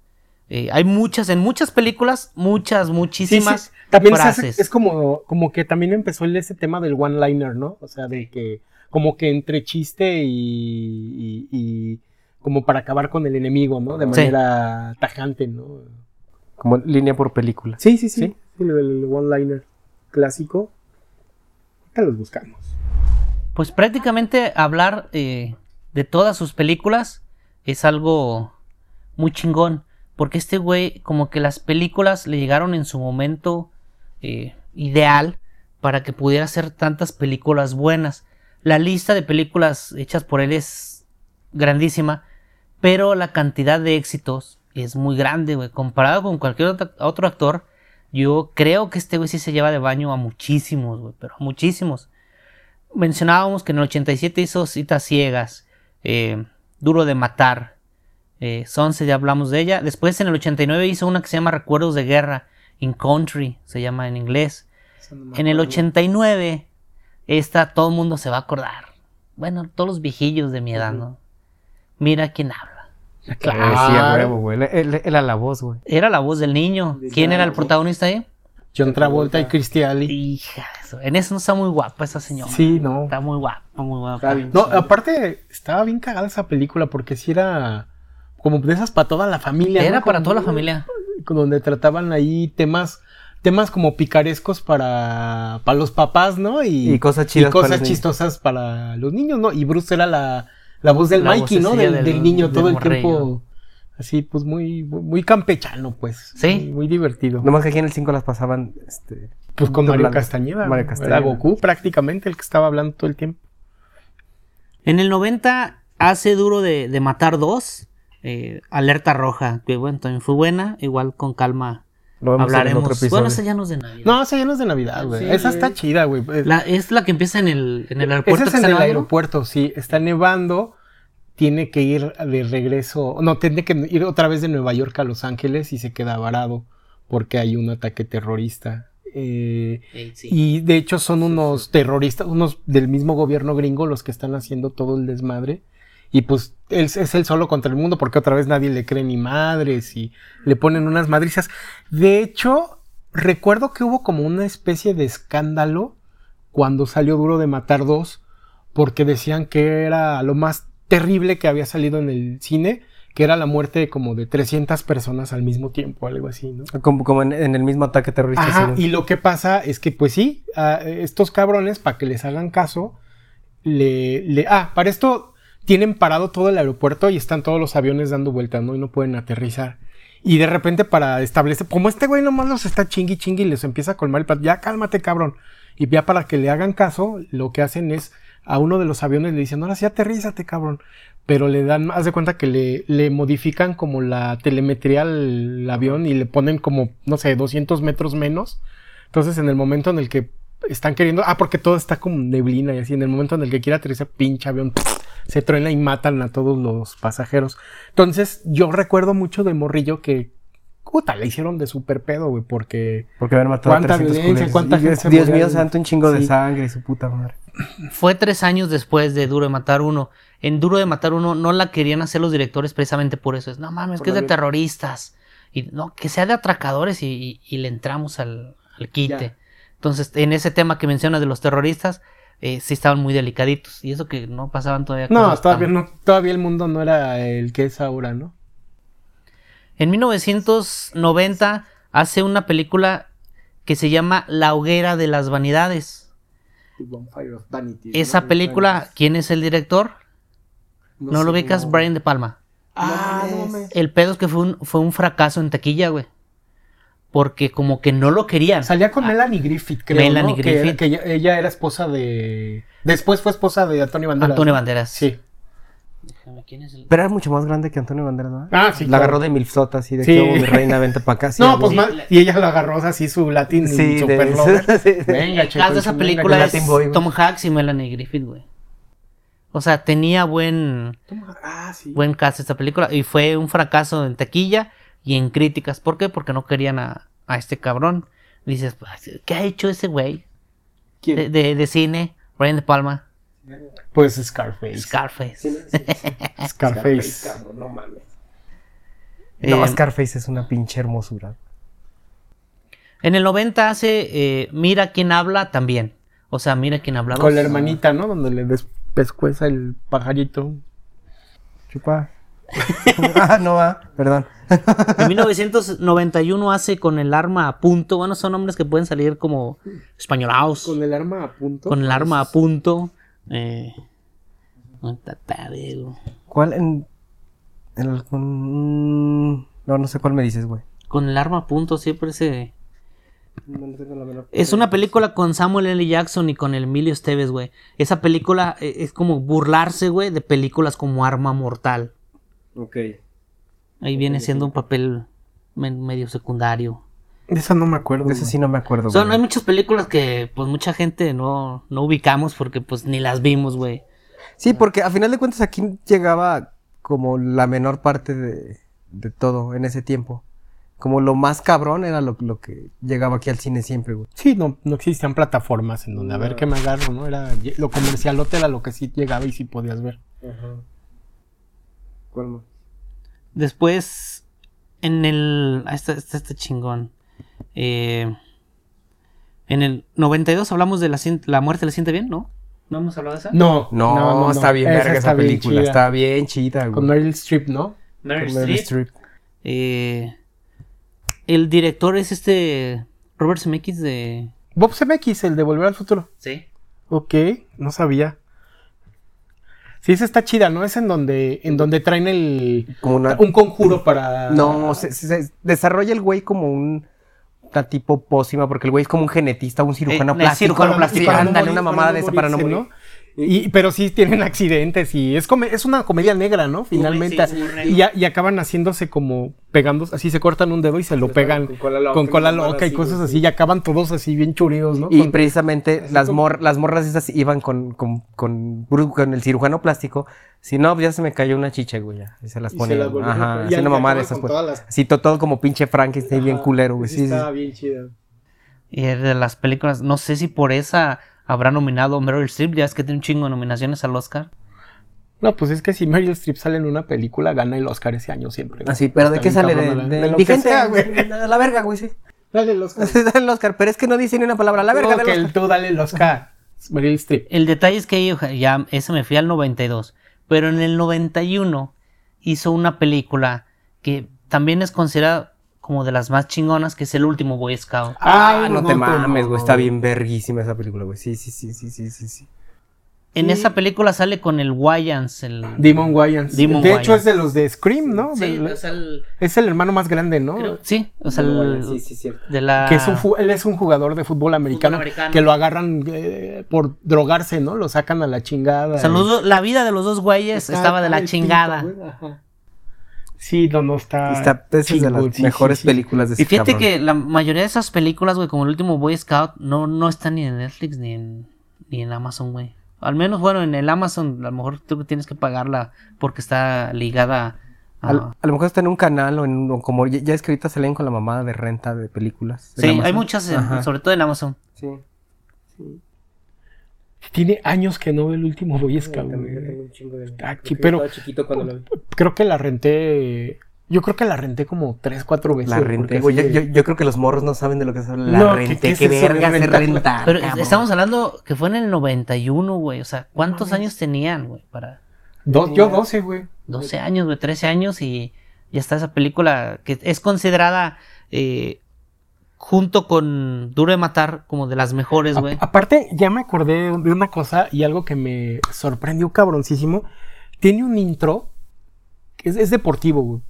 Eh, hay muchas, en muchas películas, muchas, Sí, muchísimas sí, También se hace- frases. es como, como que también empezó el- ese tema del one-liner, ¿no? O sea, de que como que entre chiste y, y- y como para acabar con el enemigo, ¿no? De Sí. manera tajante, ¿no? Como línea por película. Sí, sí, sí. ¿Sí? Sí, el, el one-liner clásico. Ahorita los buscamos. Pues prácticamente hablar eh, de todas sus películas es algo muy chingón. Porque este güey, como que las películas le llegaron en su momento eh, ideal para que pudiera hacer tantas películas buenas. La lista de películas hechas por él es grandísima, pero la cantidad de éxitos es muy grande, güey. Comparado con cualquier otro- actor, yo creo que este güey sí se lleva de baño a muchísimos, güey, pero a muchísimos mencionábamos que en el 87 hizo Citas Ciegas, eh, Duro de Matar, eh, Sunset, ya hablamos de ella. Después en el 89 hizo una que se llama Recuerdos de Guerra, In Country, se llama en inglés. En el 89, esta todo el mundo se va a acordar. Bueno, todos los viejillos de mi edad, ¿no? Mira quién habla. Claro. Sí, a huevo, güey. Él, él- él era la voz, güey. Era la voz del niño. ¿Quién era el protagonista ahí? John Travolta y Christy Alley. Hija, eso. en eso no está muy guapa esa señora. Sí, no. Está muy guapa, muy guapa. No, aparte, estaba bien cagada esa película porque sí era como de esas para toda la familia. Era ¿no? para Como- toda la familia. Donde trataban ahí temas temas como picarescos para, para los papás, ¿no? Y, Y cosas chidas y para cosas chistosas para los niños, ¿no? Y Bruce era la, la voz del La Mikey, ¿no? Del, del- del niño del todo el tiempo. Así, pues muy, muy muy campechano, pues. Sí. Muy, muy divertido. Nomás que aquí en el 5 las pasaban, este... pues con Mario. Castañeda. Mario. Castañeda. Era Goku prácticamente el que estaba hablando todo el tiempo. En el 90 hace duro de, de matar dos. eh, Alerta roja, que bueno, también fue buena. Igual con calma Lo vemos en hablaremos. otro episodio. Bueno, esa ya no es de Navidad. No, esa ya no es de Navidad, güey. Sí, esa está chida, güey. La- es la que empieza en el, en el aeropuerto. Ese es en el aeropuerto, sí. Está nevando. Tiene que ir de regreso. No, tiene que ir otra vez de Nueva York a Los Ángeles y se queda varado porque hay un ataque terrorista. Eh, sí. y de hecho son unos terroristas, unos del mismo gobierno gringo los que están haciendo todo el desmadre. Y pues él es el solo contra el mundo porque otra vez nadie le cree ni madres y le ponen unas madrizas. De hecho, recuerdo que hubo como una especie de escándalo cuando salió Duro de Matar 2 porque decían que era lo más terrible que había salido en el cine, que era la muerte de como de 300 personas al mismo tiempo, algo así, ¿no? Como, como en, en el mismo ataque terrorista. Ajá, y lo que pasa es que, pues sí, a estos cabrones, para que les hagan caso, le, le... Ah, para esto tienen parado todo el aeropuerto y están todos los aviones dando vueltas, ¿no? Y no pueden aterrizar. Y de repente para establecer, como este güey nomás los está chingui chingui y les empieza a colmar el plato, ya cálmate cabrón. Y ya para que le hagan caso, lo que hacen es a uno de los aviones le dicen, ahora sí aterrízate cabrón. Pero le dan, haz de cuenta que le, le modifican como la telemetría al avión y le ponen como, no sé, 200 metros menos. Entonces en el momento en el que están queriendo. Ah, porque todo está como neblina y así. En el momento en el que quiere aterrizar, pinche avión, se truena y matan a todos los pasajeros. Entonces, yo recuerdo mucho de Morrillo que. Puta, le hicieron de super pedo, güey, porque. Porque haber matado a ¿Cuánta 300 violencia, cuánta Y gente Dios, Dios mío santo, un chingo de sangre y su puta madre. Fue tres años después de Duro de Matar Uno. En Duro de Matar Uno no la querían hacer los directores precisamente por eso. Es, no mames, Por que es de terroristas. Y no, que sea de atracadores y, y- y le entramos al, al quite. Ya. Entonces, en ese tema que mencionas de los terroristas, eh, sí estaban muy delicaditos. Y eso que no pasaban todavía No, todavía tan- no, todavía el mundo no era el que es ahora, ¿no? En 1990 hace una película que se llama La hoguera de las vanidades. Esa película, ¿quién es el director? No, lo ubicas, Brian De Palma. Ah, no. El pedo es que fue un, fue un fracaso en taquilla, güey. Porque como que no lo querían. Salía con Melanie Griffith, creo. Melanie ¿no? Que era- Griffith. Que, ella, era esposa de. Después fue esposa de Antonio Banderas. Antonio. Banderas. Sí. Déjame, ¿quién es el- Pero era mucho más grande que Antonio Banderas, ¿no? Ah, sí. La claro. agarró de milfsota así de Sí. que "Oh, mi reina, vente para acá. [laughs] Sí, no, pues más. Y ella lo agarró así su Latin Sí, super de- lover. [laughs] sí. Venga, El checo, caso de esa venga, película es Latin Boy, güey. Tom Hanks y Melanie Griffith, güey. O sea, tenía buen, Ah, sí. buen cast esta película. Y fue un fracaso en taquilla y en críticas. ¿Por qué? Porque no querían a, a este cabrón. Dices, ¿qué ha hecho ese güey ¿Quién? de, de- de cine? Brian De Palma. Pues Scarface. Scarface. [laughs] Scarface. No mames. Eh, No, Scarface es una pinche hermosura. En el 90 hace eh, Mira quién habla también. O sea, Mira quién habla. Con la hermanita, ¿no? Donde le despescueza el pajarito. Chupa. [laughs] ah, no va, perdón. [laughs] En 1991 hace con el arma a punto. Bueno, son nombres que pueden salir como españolados. Con el arma a punto. Con el arma a punto. Eh, no, ta- ta- digo. ¿Cuál en, en mm, No, no sé cuál me dices, güey. Con el arma a punto siempre se... Es una película con Samuel L. Jackson y con Emilio Esteves, güey. Esa película eh, es como burlarse, güey, de películas como Arma Mortal. Ok. Ahí viene siendo un papel me- medio secundario. Esa no me acuerdo. Ese güey. sí no me acuerdo, Son, güey. hay muchas películas que pues mucha gente no, no ubicamos porque pues ni las vimos, güey. Sí, porque a final de cuentas aquí llegaba como la menor parte de, de todo en ese tiempo. Como lo más cabrón era lo, lo que llegaba aquí al cine siempre, güey. Sí, no, no existían plataformas en donde a ver qué me agarro, ¿no? Era lo comercialote era lo que sí llegaba y sí podías ver. ¿Cuál más? Después, en el... ah, este, este chingón. Eh, en el 92 hablamos de la, muerte le siente bien, ¿no? ¿No hemos hablado de esa? No, No, está bien verga esa película. Está bien chida, güey. Con Meryl Streep, ¿no? Meryl Con Meryl Streep. Streep. Eh, el director es este Robert Zemeckis de... Bob Zemeckis, el de Volver al Futuro. Sí. Ok, no sabía. Sí, esa está chida, ¿no? Es en donde, en donde traen el... Como una... Un conjuro para... No, se, se- se desarrolla el güey como un... Una tipo pócima, porque el güey es como un genetista, un cirujano Eh, plástico. cirujano plástico. ándale, una mamada de esa para no morir. Y, pero sí tienen [laughs] accidentes y es, come- es una comedia negra, ¿no? Finalmente. sí, negro. y, ya- y acaban haciéndose como pegando, así se cortan un dedo y se lo pegan con cola loca, con cola loca y cosas así y acaban todos así bien churidos, ¿no? Y Con- precisamente las, mor- las morras esas iban con, con, con, con el cirujano plástico. Si no, pues ya se me cayó una chicha, güey. ya. Y se las y se a Ajá, poner. así Y una mamada de esas, todas las- Así to- todo como pinche Frankenstein, bien culero, güey. sí Sí, sí. estaba bien chida. Y es de las películas, no sé si por esa habrá nominado Meryl Streep, ya es que tiene un chingo de nominaciones al Oscar. No, pues es que si Meryl Streep sale en una película, gana el Oscar ese año siempre. Así, pero ¿de qué sale? De, cabrona, de, de lo que sea, güey. A la verga, güey, sí. Dale el Oscar. [laughs] Dale el Oscar, pero es que no dice ni una palabra. La verga, que Oscar. el- tú dale el Oscar. Meryl Streep. El detalle es que ya, ese me fui al 92, pero en el 91 hizo una película que también es considerada como de las más chingonas, que es El Último Boy Scout. Ah, no, no te mames, güey. Está bien verguísima esa película, güey. Sí, sí, sí, sí, sí, sí, sí. En esa película sale con el Wayans, el... Demon. Demon de Wayans. hecho, es de los de Scream, ¿no? Sí, Del- o sea, el- es el hermano más grande, ¿no? creo- sí, o sea, el- Sí, sí, cierto. de la... Que es un fu- él es un jugador de fútbol americano, americano. que lo agarran eh, por drogarse, ¿no? Lo sacan a la chingada. o sea, y- los dos- la vida de los dos güeyes Está- estaba de la chingada. Sí, no, no está. Está, esa es de las sí, mejores sí, sí. películas de Y fíjate cabrón. que la mayoría de esas películas, güey, como el último Boy Scout, no, no están ni en Netflix ni en, ni en Amazon, güey. Al menos, bueno, en el Amazon, a lo mejor tú tienes que pagarla porque está ligada a... Al- a lo mejor está en un canal o en un- o como ya, ya es que ahorita salen con la mamada de renta de películas. Sí, hay muchas, en- Ajá. sobre todo en Amazon. Sí. Tiene años que no veo el último Boy Scout. Está aquí, pero creo que la renté. Yo creo que la renté como tres, cuatro veces. La renté, güey. Yo, creo que los morros no saben de lo que es la No, ¿qué- renté. qué Qué, de verga se rentar? renta. Pero cabrón. estamos hablando que fue en el 91, güey. O sea, ¿cuántos años tenían, güey? Para Dos- yo 12, güey. 12 años, güey, 13 años y ya está esa película que es considerada eh, junto con Duro de Matar como de las mejores, güey. Aparte, ya me acordé de una cosa y algo que me sorprendió cabroncísimo. Tiene un intro que es, es deportivo, güey.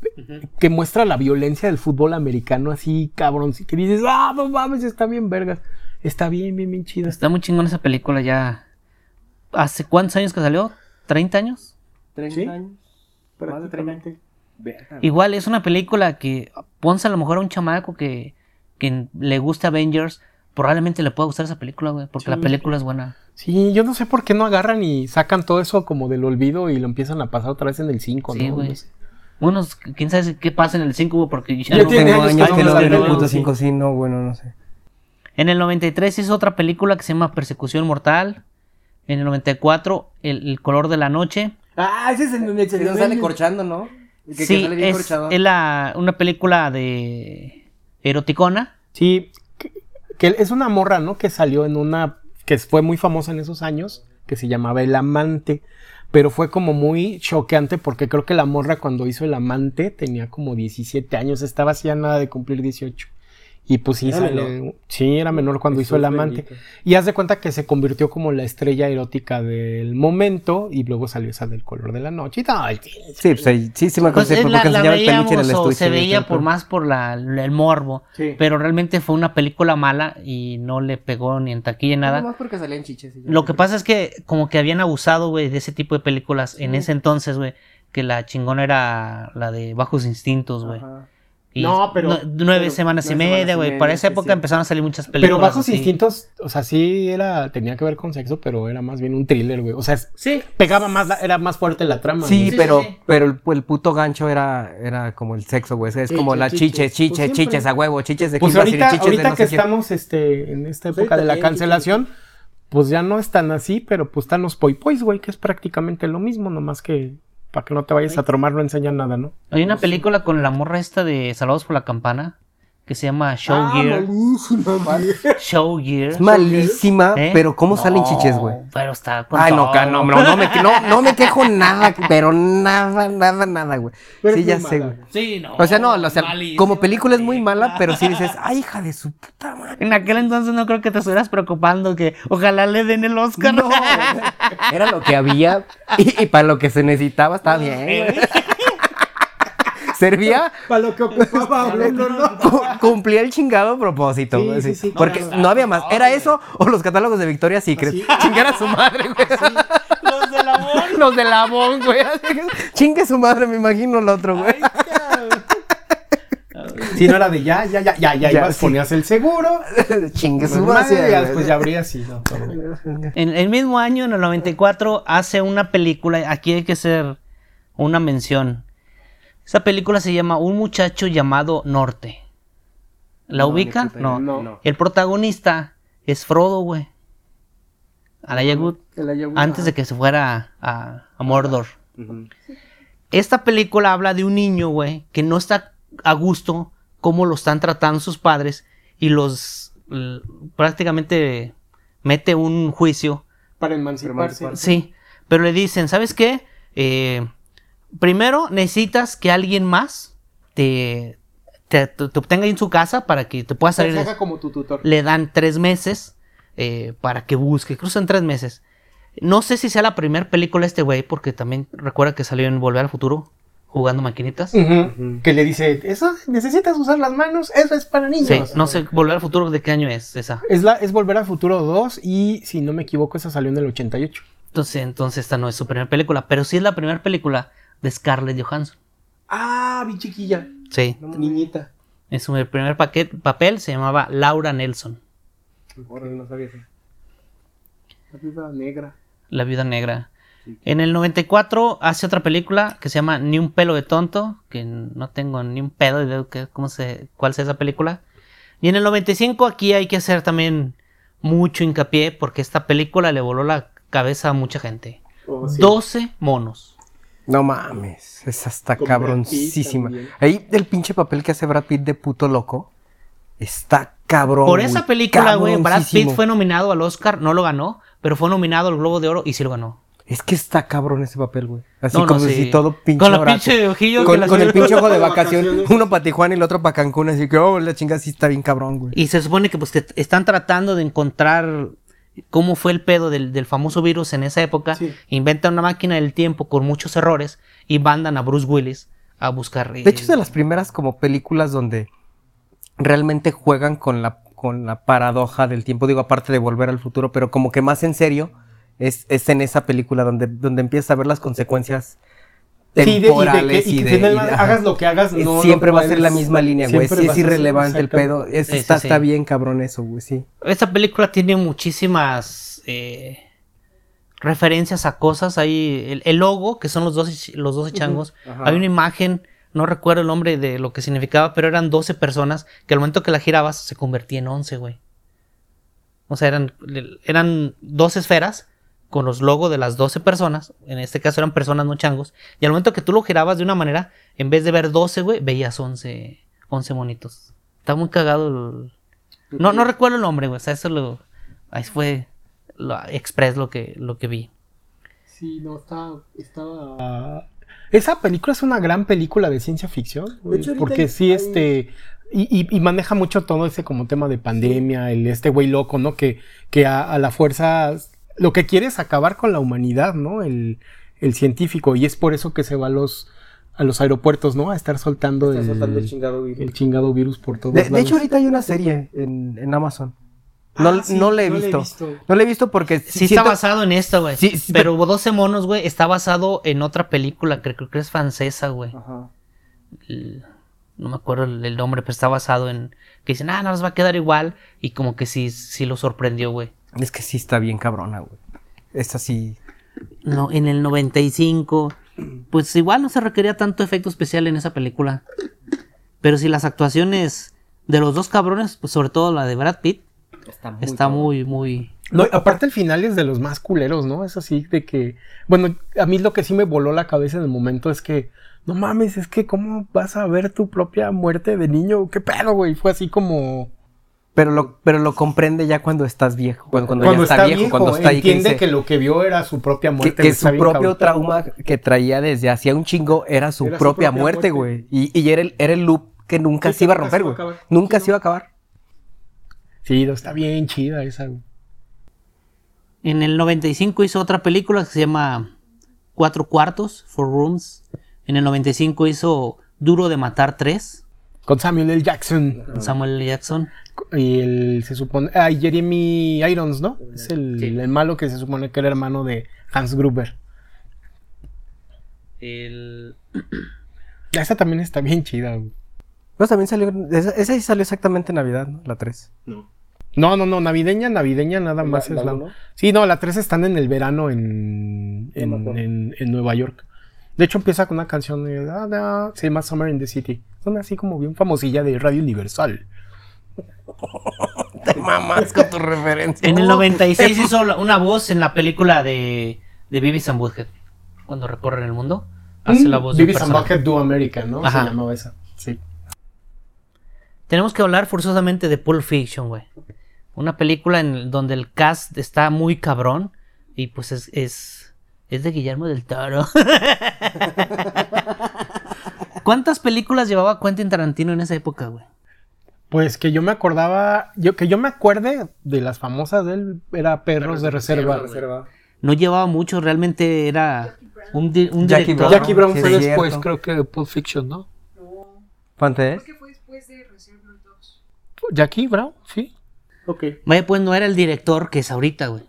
Que muestra la violencia del fútbol americano así, cabrón. Que dices, ah, no mames, está bien vergas. Está bien, bien, bien chido. Está muy chingón esa película ya. ¿Hace cuántos años que salió? ¿30 años? 30 ¿Sí? años. Más de 30. Verga. Igual es una película que ponse a lo mejor a un chamaco que, que le gusta Avengers, probablemente le pueda gustar esa película, güey, porque la película es buena. Sí, yo no sé por qué no agarran y sacan todo eso como del olvido y lo empiezan a pasar otra vez en el 5, Sí, ¿no? güey. No. Bueno, quién sabe qué pasa en el 5, güey, porque ya Ya no- tiene años años que que no no la veo el sí. 5, sí, no, bueno, no sé. En el 93 hizo otra película que se llama Persecución Mortal. En el 94, El, El color de la noche. Ah, ese es el donde Que no sale corchando, ¿no? Que- que sí, sale bien es, corchado. es la, una película de eroticona. Sí, que, es una morra, ¿no? Que salió en una, que fue muy famosa en esos años, que se llamaba El Amante, pero fue como muy choqueante porque creo que la morra cuando hizo El Amante tenía como 17 años, estaba así a nada de cumplir 18. Y pues sí, Era sale- menor. sí, era menor cuando hizo El Amante. bendito. Y haz de cuenta que se convirtió como la estrella erótica del momento y luego salió esa del color de la noche y tal. Sí, pues sí, sí me acuerdo. Pues es porque la, la en el veíamos o se veía por más por la, el morbo. Sí. Pero realmente fue una película mala y no le pegó ni en taquilla ni nada. Nomás porque salían chiches. y ya. Lo que pasa es que como que habían abusado, güey, de ese tipo de películas en ese entonces, güey. Que la chingona era la de Bajos Instintos, güey. Y No, pero- nu- nueve pero semanas y media, y güey. Para esa época sí. empezaron a salir muchas películas. Pero bajos así. instintos, o sea, sí era, tenía que ver con sexo, pero era más bien un thriller, güey. O sea, Sí. pegaba más, la- era más fuerte la trama. Sí, sí, pero, sí. pero el, el puto gancho era, era como el sexo, güey. Es como la chiches, chiches. chiches, Pues chiches a huevo, chiches de Pues ahorita, chiches de ahorita no que sé estamos este, en esta época de la cancelación, pues ya no es tan así, pero pues están los poi pois, güey, que es prácticamente lo mismo, nomás que para que no te vayas a tromar no enseñan nada, ¿no? Hay una película con la morra esta de Salvados por la Campana que se llama Show Gear. Show Gear. Es malísima, ¿Eh? pero ¿cómo salen chiches, güey? Pero está con Ay, no, todo. no, no, no me, no, no me quejo nada, pero nada, nada, nada, güey. Sí, ya sé, güey. Sí, no. O sea, no, o sea, malísima como película es muy mala, pero sí dices, ay, hija de su puta madre. En aquel entonces no creo que te estuvieras preocupando que ojalá le den el Oscar. No, era lo que había y, y para lo que se necesitaba estaba bien. güey. Servía, [laughs] Para lo que ocupaba [laughs] uno, ¿no? cu- cumplía el chingado propósito. Sí, güey, sí, sí. sí, Porque no había más. Era eso o los catálogos de Victoria's Secret. Chingar a su madre, güey. Los del amor. Los de Labón, [laughs] güey. Así que, Chingue su madre, me imagino el otro, güey. Si no era de ya, ya, ya, ya, ya, Ya, ibas, sí. ponías el seguro, Chingue su madre, ya güey. después ya no, todo. En el mismo año, en el 94, hace una película. Aquí hay que hacer una mención. Esa película se llama Un muchacho llamado Norte. ¿La No, ubica? No. No. El protagonista es Frodo, güey. Alaya Good. Antes de que se fuera a, a Mordor. Esta película habla de un niño, güey, que no está a gusto cómo lo están tratando sus padres y los prácticamente mete un juicio. Para emanciparse. Sí, pero le dicen, ¿sabes qué? Eh, primero necesitas que alguien más te, te, te- te obtenga en su casa para que te puedas Se salir. saca como tu tutor. le dan tres meses eh, para que busque. Cruzan tres meses. No sé si sea la primera película de este güey, porque también recuerda que salió en Volver al Futuro jugando maquinitas. Que le dice, eso, necesitas usar las manos, eso es para niños. Sí, no sé, Volver al Futuro, ¿de qué año es esa? Es, la, es Volver al Futuro 2 y si no me equivoco esa salió en el 88. Entonces, entonces esta no es su primera película, pero sí es la primera película de Scarlett Johansson. Ah, bien chiquilla. Sí. Niñita. En su primer paquet- papel se llamaba Laura Nelson, no sabía eso. La viuda negra. la viuda negra. En el 94 hace otra película que se llama Ni un pelo de tonto, que no tengo ni un pedo de qué- cómo se, cuál es esa película. Y en el 95 aquí hay que hacer también mucho hincapié porque esta película le voló la cabeza a mucha gente. Oh, sí. 12 monos. No mames, esa está Con cabroncísima. Ahí el pinche papel que hace Brad Pitt de puto loco está cabrón. Por esa película, güey, Brad Pitt fue nominado al Oscar, no lo ganó, pero fue nominado al Globo de Oro y sí lo ganó. Es que está cabrón ese papel, güey. Así No, no, como sí. si todo pinche Con pinche ojillo Con, que con el pinche ojo de [laughs] vacación. vacaciones. Uno para Tijuana y el otro para Cancún. Así que, oh, la chinga sí está bien cabrón, güey. Y se supone que pues que están tratando de encontrar cómo fue el pedo del, del famoso virus en esa época. Sí. Inventan una máquina del tiempo con muchos errores y mandan a Bruce Willis a buscar. De hecho, es de las primeras como películas donde realmente juegan con la, con la paradoja del tiempo. Digo, aparte de volver al futuro, pero como que más en serio es, es en esa película donde, donde empiezas a ver las consecuencias Sí, de- y de que- temporales y de... y hagas lo que hagas, no siempre va a ser la misma línea, güey. Sí es irrelevante el pedo. Es- Sí, está, sí, está bien cabrón eso, güey, sí. Esta película tiene muchísimas eh, referencias a cosas. Hay el, el logo, que son los 12, los 12 changos. Hay una imagen, no recuerdo el nombre de lo que significaba, pero eran 12 personas que al momento que la girabas se convertía en 11, güey. O sea, eran, eran dos esferas con los logos de las 12 personas. En este caso eran personas, no changos. Y al momento que tú lo girabas de una manera, en vez de ver 12, güey, veías 11, 11 monitos. Está muy cagado el, no, no recuerdo el nombre, güey. O sea, eso lo. Ahí fue lo, express lo que, lo que vi. Sí, no, está, estaba... Esa película es una gran película de ciencia ficción, güey, hecho, ahorita porque hay- sí, hay- este... Y, y- y maneja mucho todo ese como tema de pandemia, el este güey loco, ¿no? Que, que a, a la fuerza lo que quiere es acabar con la humanidad, ¿no? El, el científico, y es por eso que se va a los, a los aeropuertos, ¿no? A estar soltando, el, chingado el chingado virus por todos De, de lados. hecho, ahorita hay una serie en, en Amazon. No, Ah, sí, no la he no la he visto. visto. No la he visto porque Sí, siento- está basado en esto, güey. Sí, sí, pero hubo 12 monos, güey. Está basado en otra película que creo que es francesa, güey. Ajá. No me acuerdo el, el nombre, pero está basado en. Que dicen, ah, no nos va a quedar igual. Y como que sí, sí lo sorprendió, güey. Es que sí está bien cabrona, güey. Es así. No, en el 95. Pues igual no se requería tanto efecto especial en esa película. Pero si las actuaciones de los dos cabrones, pues sobre todo la de Brad Pitt, Está está muy, muy. No, aparte el final es de los más culeros, ¿no? Es así de que, bueno, a mí lo que sí me voló la cabeza en el momento es que, no mames, es que cómo vas a ver tu propia muerte de niño, qué pedo, güey, fue así como Pero lo, pero lo comprende ya cuando estás viejo. Cuando, cuando, cuando ya está, viejo, cuando está ahí. que entiende dice que, lo que vio era su propia que, muerte. que su propio trauma que traía desde hacía un chingo era su Era su propia, muerte, güey. Y, y era, el, era el loop que nunca Sí, se iba a que romper, güey. Nunca Sí, se iba a acabar. Sí, no, está bien chida esa, güey. En el 95 hizo otra película que se llama Cuatro Cuartos, Four Rooms. En el 95 hizo Duro de Matar 3, Con Samuel L. Jackson. con Samuel L. Jackson. Y el, se supone, ah, y Jeremy Irons, ¿no? Es el, Sí. el malo que se supone que era hermano de Hans Gruber. El... [clears throat] Esa también está bien chida, güey. No, también salió. Esa, esa sí salió exactamente en Navidad, ¿no? La 3. No, no, no, navideña, navideña nada más la es la... Sí, no, la 3 están en el verano en, en, en- en Nueva York. De hecho empieza con una canción de... ah, ah, se llama Summer in the City. Son así como bien famosilla de Radio Universal. Te mamas con tu referencia. En el 96 hizo una voz en la película de, de Beavis and Butthead. Cuando recorren el mundo. Hace la voz Beavis and. Butthead Do America, ¿no? Ajá. Se llamaba esa. Sí. Tenemos que hablar forzosamente de Pulp Fiction, güey. Una película en donde el cast está muy cabrón. Y pues es, es, es de Guillermo del Toro. [laughs] ¿Cuántas películas llevaba Quentin Tarantino en esa época, güey? Pues que yo me acordaba... Yo, que yo me acuerde de las famosas de él era Perros de Reserva. No llevaba mucho, realmente era un, di- un Jackie director. Brown. Jackie Brown fue es después, cierto. creo que de Pulp Fiction, ¿no? ¿Cuánto es? que fue después de Reservoir Dogs. Jackie Brown, sí. Ok. Vaya, pues no era el director que es ahorita, güey.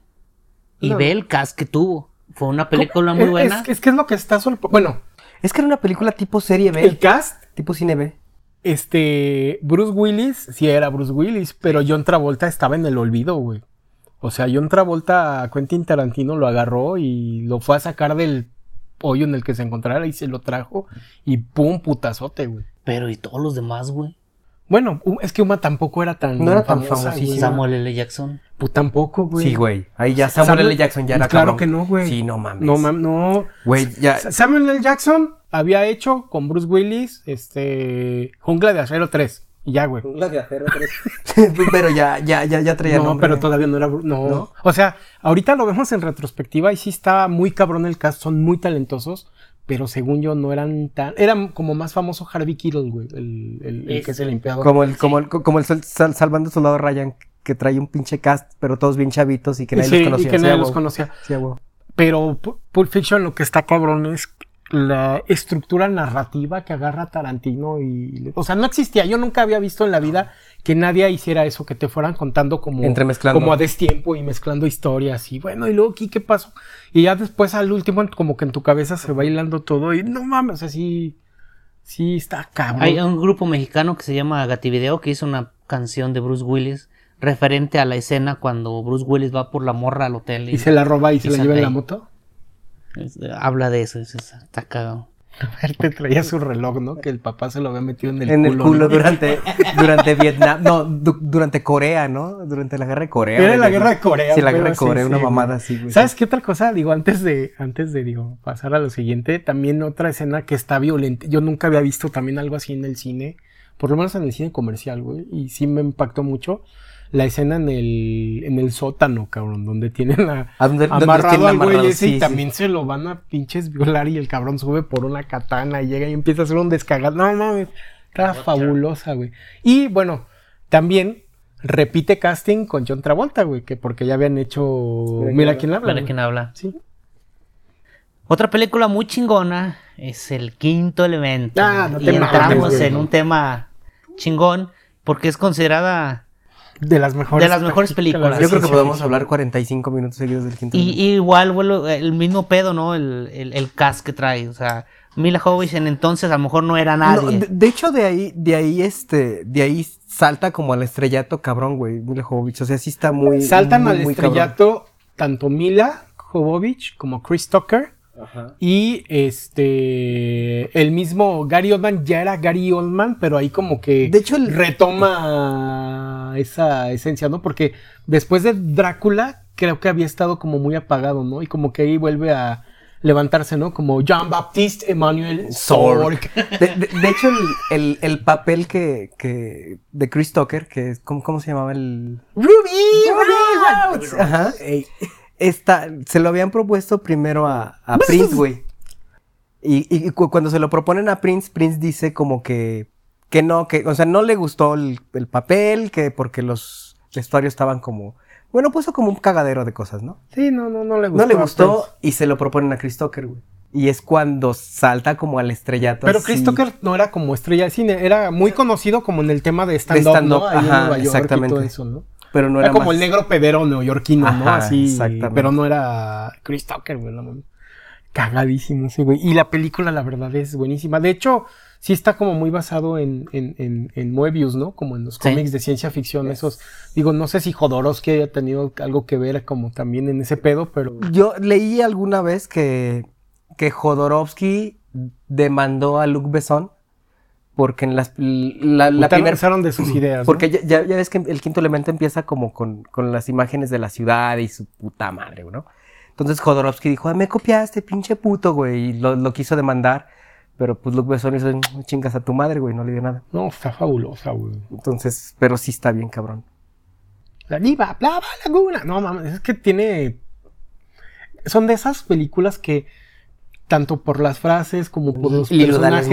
Y No. ve el cast que tuvo. Fue una película muy buena. Es, es que es lo que está Bueno, Es que era una película tipo serie B, El cast, tipo cine B. este, Bruce Willis, sí era Bruce Willis, pero John Travolta estaba en el olvido, güey. O sea, John Travolta, Quentin Tarantino lo agarró y lo fue a sacar del hoyo en el que se encontrara y se lo trajo y pum, putazote, güey. Pero ¿y todos los demás, güey? Bueno, es que Uma tampoco era tan No era tan famosa, famosísima. Samuel L. Jackson. Pues tampoco, güey. Sí, güey. Ahí ya Samuel, L. Jackson ya era Claro cabrón. que no, güey. Sí, no mames. No mames, no. Güey, ya. Sa- Samuel L. Jackson había hecho con Bruce Willis, este, Jungla de Acero 3. Y ya, güey. [laughs] pero ya, ya, ya, ya traía No, nombre. pero todavía no era. No. ¿No? O sea, ahorita lo vemos en retrospectiva y sí está muy cabrón el cast, son muy talentosos, pero según yo no eran tan. Eran como más famoso Harvey Keitel, güey, el, el- el que es el limpiador. Como el, como el, como el sol- sal- salvando soldado Ryan, que trae un pinche cast, pero todos bien chavitos y que nadie sí, los conocía. y que nadie a los conocía. Sí, a. Pero Pu- Pulp Fiction lo que está cabrón es la estructura narrativa que agarra Tarantino y... O sea, no existía. Yo nunca había visto en la vida que nadie hiciera eso, que te fueran contando como... Entremezclando. Como a destiempo y mezclando historias y bueno, y luego aquí qué pasó. Y ya después al último como que en tu cabeza se va hilando todo y no mames, así... Sí, está cabrón. Hay un grupo mexicano que se llama Gativideo que hizo una canción de Bruce Willis referente a la escena cuando Bruce Willis va por la morra al hotel y, Y se la roba y, se la lleva en la ahí. moto. Es- habla de eso. es- es- está cagado. Te traía su reloj, ¿no? Que el papá se lo había metido en el en culo. el culo ¿no? durante, durante Vietnam. No, du- durante Corea, ¿no? Durante la guerra de Corea. Era la guerra de Corea. Sí, la guerra de Corea, sí, una mamada así, güey. ¿Sabes qué otra cosa? Digo, antes de, antes de, digo, pasar a lo siguiente, también otra escena que está violenta. Yo nunca había visto también algo así en el cine, por lo menos en el cine comercial, güey, y sí me impactó mucho. La escena en el, en el sótano, cabrón, donde tienen a, ¿A dónde- dónde amarrado tienen al güey amarrado? ese Sí, y sí. también se lo van a pinches violar y el cabrón sube por una katana y llega y empieza a hacer un descagado. No mames, está fabulosa, güey. Y bueno, también repite casting con John Travolta, güey, que porque ya habían hecho Mira quién habla. Güey. quien habla. Sí. Otra película muy chingona es El Quinto Elemento. Ah, no y mames, entramos güey. en un tema chingón porque es considerada De las mejores, De las mejores películas. Yo creo que podemos hablar 45 minutos seguidos del quinto. Y, y igual, vuelo- el mismo pedo, ¿no? El, el, el cast que trae. O sea, Mila Jovovich en entonces a lo mejor no era No, nadie. de, de hecho, de ahí, de ahí, este, de ahí salta como al estrellato, cabrón, güey, Mila Jovovich. O sea, sí está muy. Saltan muy, al muy cabrón. estrellato tanto Mila Jovovich como Chris Tucker. Y este. El mismo Gary Oldman ya era Gary Oldman, pero ahí como que. De hecho, el- retoma esa esencia, ¿no? Porque después de Drácula, creo que había estado como muy apagado, ¿no? Y como que ahí vuelve a levantarse, ¿no? Como Jean-Baptiste Emmanuel Sorg. De, de- de hecho, el, el- el papel que, que. de Chris Tucker, que es. ¿Cómo, cómo se llamaba el. ¡Ruby! Rhodes. Ajá. Esta, se lo habían propuesto primero a, a Prince, güey. Y, y cu- cuando se lo proponen a Prince, Prince dice como que, que no, que, o sea, no le gustó el, el papel, que porque los vestuarios estaban como, bueno, puso como un cagadero de cosas, ¿no? Sí, no, no, no le gustó. No le gustó y se lo proponen a Chris Tucker, güey. Y es cuando salta como al estrellato. Pero así. Chris Tucker no era como estrella de cine, era muy conocido como en el tema de stand-up, stand-up, ¿no? Ahí en ajá, Nueva York exactamente. y todo eso, ¿no? Pero no era, era, como más- el negro pedero neoyorquino, ¿no? Así, exactamente. pero no era Chris Tucker, güey, no. Cagadísimo ese güey. Y la película, la verdad, es buenísima. De hecho, sí está como muy basado en, en, en, en Moebius, ¿no? Como en los Sí. cómics de ciencia ficción, esos. Digo, no sé si Jodorowsky haya tenido algo que ver como también en ese pedo, pero... Yo leí alguna vez que, que Jodorowsky demandó a Luc Besson porque en las, la, la primera... de sus [clears throat] ideas. Porque ya, ya- ya ves que el quinto elemento empieza como con, con las imágenes de la ciudad y su puta madre, ¿no? Entonces Jodorowsky dijo, "Ah, me copiaste, pinche puto, güey, y lo, lo quiso demandar. Pero pues Luc Besson hizo, "Mm, chingas a tu madre, güey, no le dio nada. No, está fabulosa, güey. Entonces, pero sí está bien, cabrón. La diva, Blava Laguna. No mames, es que tiene. Son de esas películas que, tanto por las frases como por los personajes,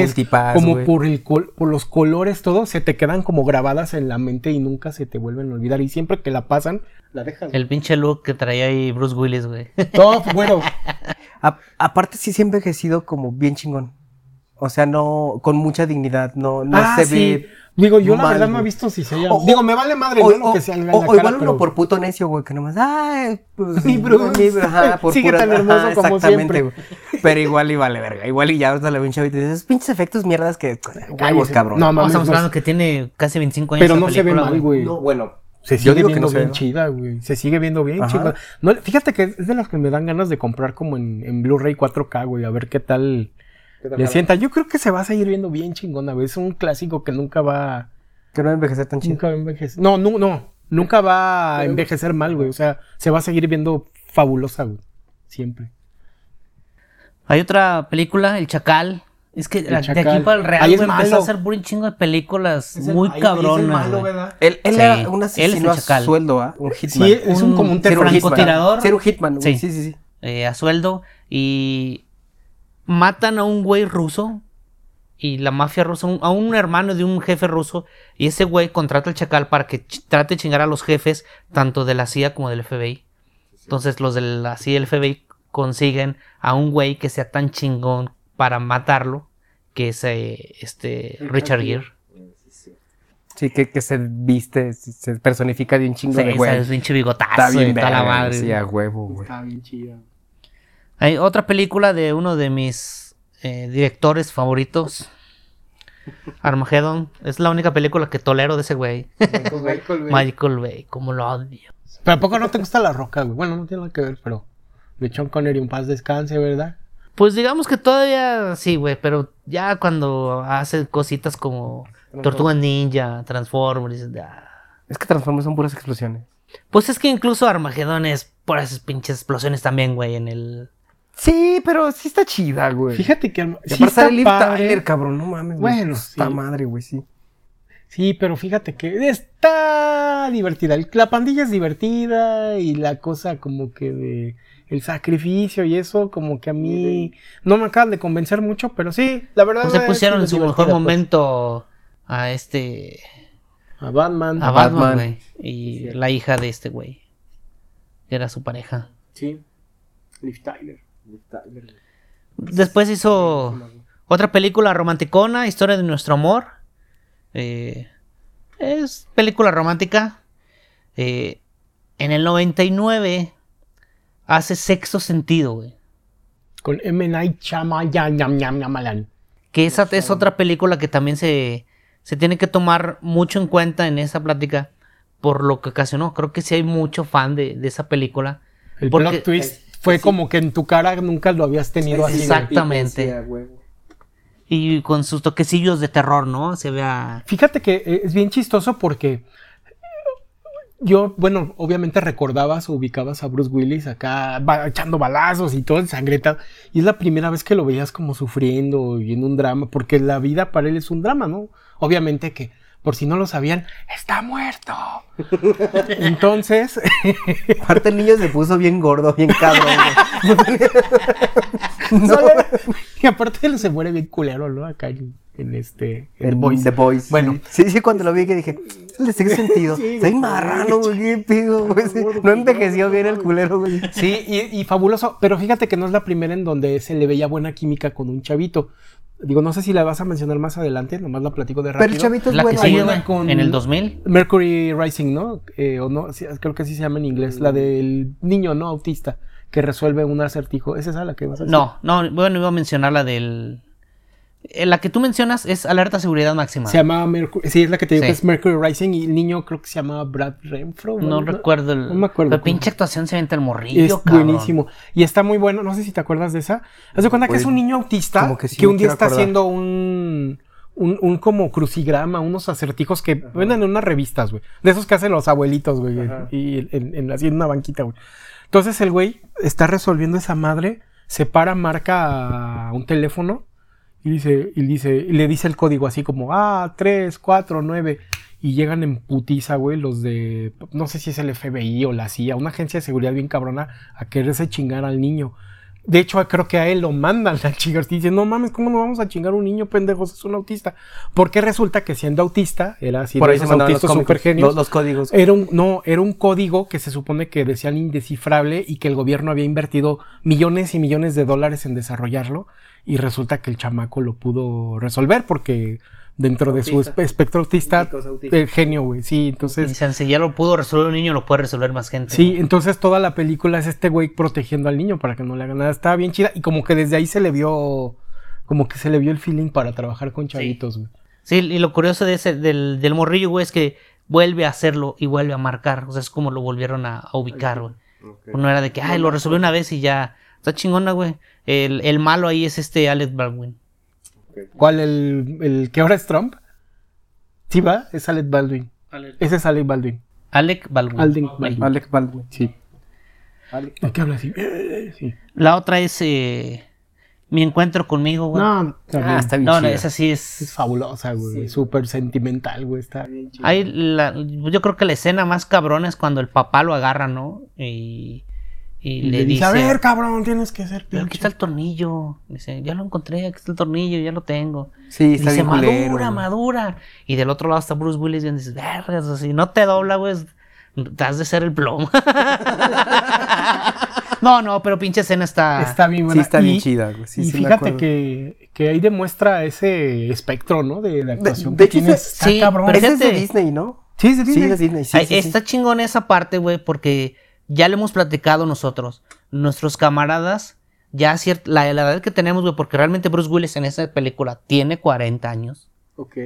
como por, el col- por los colores, todo, se te quedan como grabadas en la mente y nunca se te vuelven a olvidar. Y siempre que la pasan, la dejas. El pinche look que traía ahí Bruce Willis, güey. Todo, bueno, [laughs] A- aparte sí se ha envejecido como bien chingón. O sea, no, con mucha dignidad, no, no ah, se sí. ve. Digo, yo la verdad no he visto si se llama. O- Digo, me vale madre, O, ¿no? Lo o- que se haga en o- la o cara, igual uno pero- por puto necio, güey, que nomás, ay, pues, [laughs] Mi Bruce. ajá, por Sigue pura- tan hermoso ajá, como exactamente, siempre. güey. Pero igual y vale, verga. Igual y ya ahorita le veo un chavito y dices, esos pinches efectos mierdas que. Huevos, cabrón. No, No, mames, estamos hablando que tiene casi 25 años. Pero no se ve mal, güey. No, bueno. Se Yo sigue digo que no se bien ve. chida, güey. Se sigue viendo bien chida. No, fíjate que es de las que me dan ganas de comprar como en, en Blu-ray 4K, güey. A ver qué tal le sienta. Yo creo que se va a seguir viendo bien chingona, güey. Es un clásico que nunca va, Que no va a envejecer tan chido. nunca va a envejecer. No, no, no. Nunca va a envejecer mal, güey. O sea, se va a seguir viendo fabulosa, güey. Siempre. Hay otra película, El Chacal. Es que la- de Chacal. aquí para el Real, Ahí es güey, empezó a hacer un chingo de películas muy cabronas. Él, él Sí, era un él es el asesino a chacal. sueldo, ¿ah? Un hitman. Sí, es un, como un francotirador. Ser un hitman, güey. Sí. Sí, sí, sí. eh, a sueldo y matan a un güey ruso y la mafia rusa, un- a un hermano de un jefe ruso y ese güey contrata al chacal para que ch- trate de chingar a los jefes tanto de la CIA como del FBI. Entonces los de la CIA y el FBI consiguen a un güey que sea tan chingón para matarlo que es eh, este Richard Gere. Sí, que, que se viste, se personifica de un chingo Sí, de güey. es pinche bigotazo Está bien y toda la verga, madre. Sí, a huevo, güey. Está bien chida. Hay otra película de uno de mis eh, directores favoritos. Armageddon. Es la única película que tolero de ese güey. Michael Bay, como lo odio. Pero ¿a poco no te gusta la roca, güey? Bueno, no tiene nada que ver, pero de Sean Connery en paz descanse, ¿verdad? Pues digamos que todavía sí, güey, pero ya cuando hace cositas como Tortuga Ninja, Transformers, "Ah". Es que Transformers son puras explosiones. pues es que incluso Armageddon es por esas pinches explosiones también, güey, en el... Sí, pero sí está chida, güey. Fíjate que Y sí está padre. Tyler, cabrón, no mames. güey. Bueno, Está sí. madre, güey, sí. Sí, pero fíjate que está divertida. El- La pandilla es divertida y la cosa como que de el sacrificio y eso como que a mí no me acaban de convencer mucho, pero sí, la verdad Pues se es pusieron en su mejor pues. momento a este... A Batman. A Batman. Batman, güey. Y la hija de este güey. Que era su pareja. Sí. Liv Tyler. Después hizo otra película romanticona, Historia de nuestro amor. Eh, es película romántica. Eh, en el 99 hace sexto sentido, güey. Con M. Night Shyamalan. Que esa es otra película que también se, se tiene que tomar mucho en cuenta en esa plática por lo que ocasionó. Creo que sí hay mucho fan de, de esa película. El Porque- plot twist fue como que en tu cara nunca lo habías tenido así. Exactamente. Y con sus toquecillos de terror, ¿no? Se vea... Fíjate que eh, es bien chistoso porque yo, bueno, obviamente recordabas o ubicabas a Bruce Willis acá echando balazos y todo ensangretado. Y es la primera vez que lo veías como sufriendo y en un drama, porque la vida para él es un drama, ¿no? Obviamente que, por si no lo sabían, está muerto. [laughs] Entonces, [laughs] Aparte el niño se puso bien gordo, bien cabrón, [laughs] no, y aparte él se muere bien culero, ¿no? Acá en, en este... en El Boys. The Boys. Bueno. Sí, sí, cuando lo vi que dije, de sexto sentido. Está bien marrano, güey, pido, güey. sí. No envejeció bien el culero, güey. Sí, y, y fabuloso. Pero fíjate que no es la primera en donde se le veía buena química con un chavito. Digo, no sé si la vas a mencionar más adelante, nomás la platico de rápido. Pero el chavito es La que bueno. sigue, güey, con- En el 2000. Mercury Rising, ¿no? Eh, o no, sí, creo que así se llama en inglés. La del niño, ¿no? Autista, que resuelve un acertijo. ¿Es esa la que vas a decir? No, no, bueno, iba a mencionar la del... eh, La que tú mencionas es alerta seguridad máxima. Se llama Mercury. Sí, es la que te digo Sí. que es Mercury Rising y el niño creo que se llama Brad Renfro. No recuerdo el... No me acuerdo. La pinche actuación se venta el morrillo, Es cabrón. buenísimo. Y está muy bueno. No sé si te acuerdas de esa. Haz de cuenta que Pues, es un niño autista que, sí un día está acordar. haciendo un, un, un como crucigrama, unos acertijos que venden en unas revistas, güey. De esos que hacen los abuelitos, güey. Y en, en, así en una banquita, güey. Entonces el güey está resolviendo esa madre, se para, marca un teléfono y dice, y dice, y le dice el código así como, ah, 3, 4, 9. Y llegan en putiza, güey, los de, no sé si es el FBI o la CIA, una agencia de seguridad bien cabrona, a quererse chingar al niño. De hecho, creo que a él lo mandan a chingar. Dice, no mames, ¿cómo no vamos a chingar a un niño pendejo? Es un autista. Porque resulta que siendo autista, era así, Por ahí se los autistas cómicos, supergenios, los, los códigos. Era un, no, era un código que se supone que decían indescifrable y que el gobierno había invertido millones y millones de dólares en desarrollarlo. Y resulta que el chamaco lo pudo resolver porque dentro de su espectro autista, el genio, güey. Sí, entonces. Dicen, si ya lo pudo resolver un niño, lo puede resolver más gente. Sí, entonces toda la película es este güey protegiendo al niño para que no le haga nada. Estaba bien chida y como que desde ahí se le vio, como que se le vio el feeling para trabajar con chavitos, güey. Sí, y lo curioso de ese, del, del morrillo, güey, es que vuelve a hacerlo y vuelve a marcar. O sea, es como lo volvieron a, a ubicar, güey. No era de que, ay, lo resolvió una vez y ya. Está chingona, güey. El, el malo ahí es este Alex Baldwin. ¿Cuál? El, el que ahora es Trump? Sí, va, es Alec Baldwin. Ese es Alec Baldwin. Alec Baldwin. Alec Baldwin. Alec Baldwin. Sí. ¿De qué habla así? Eh, Sí. La otra es eh, Mi encuentro conmigo, güey. No. Ah, está bien No, no, esa sí Es es. fabulosa, güey. Súper sentimental, güey. Está bien chida. Hay la- yo creo que la escena más cabrona es cuando el papá lo agarra, ¿no? Y, y Y le, dice. a ver, cabrón, tienes que ser Pero aquí pinche. está el tornillo. Dice, ya lo encontré, aquí está el tornillo, ya lo tengo. Sí, está dice, bien madura, madura. Y del otro lado está Bruce Willis y dices, vergas, o sea, si no te dobla, güey, has de ser el plomo. [laughs] no, no, pero pinche escena está... Está bien Sí, buena. está bien Y- chida, güey. Sí, y sí fíjate que, que ahí demuestra ese espectro, ¿no? De la actuación de que tienes. ese- Está sí, cabrón. pero Ese es de. Disney, ¿no? Sí, es de Sí, Disney. de Disney. Sí, Ay, sí, sí. está chingón esa parte, güey, porque ya le hemos platicado nosotros. Nuestros camaradas, ya ciert- la, la edad que tenemos, güey, porque realmente Bruce Willis en esa película tiene 40 años. Ok.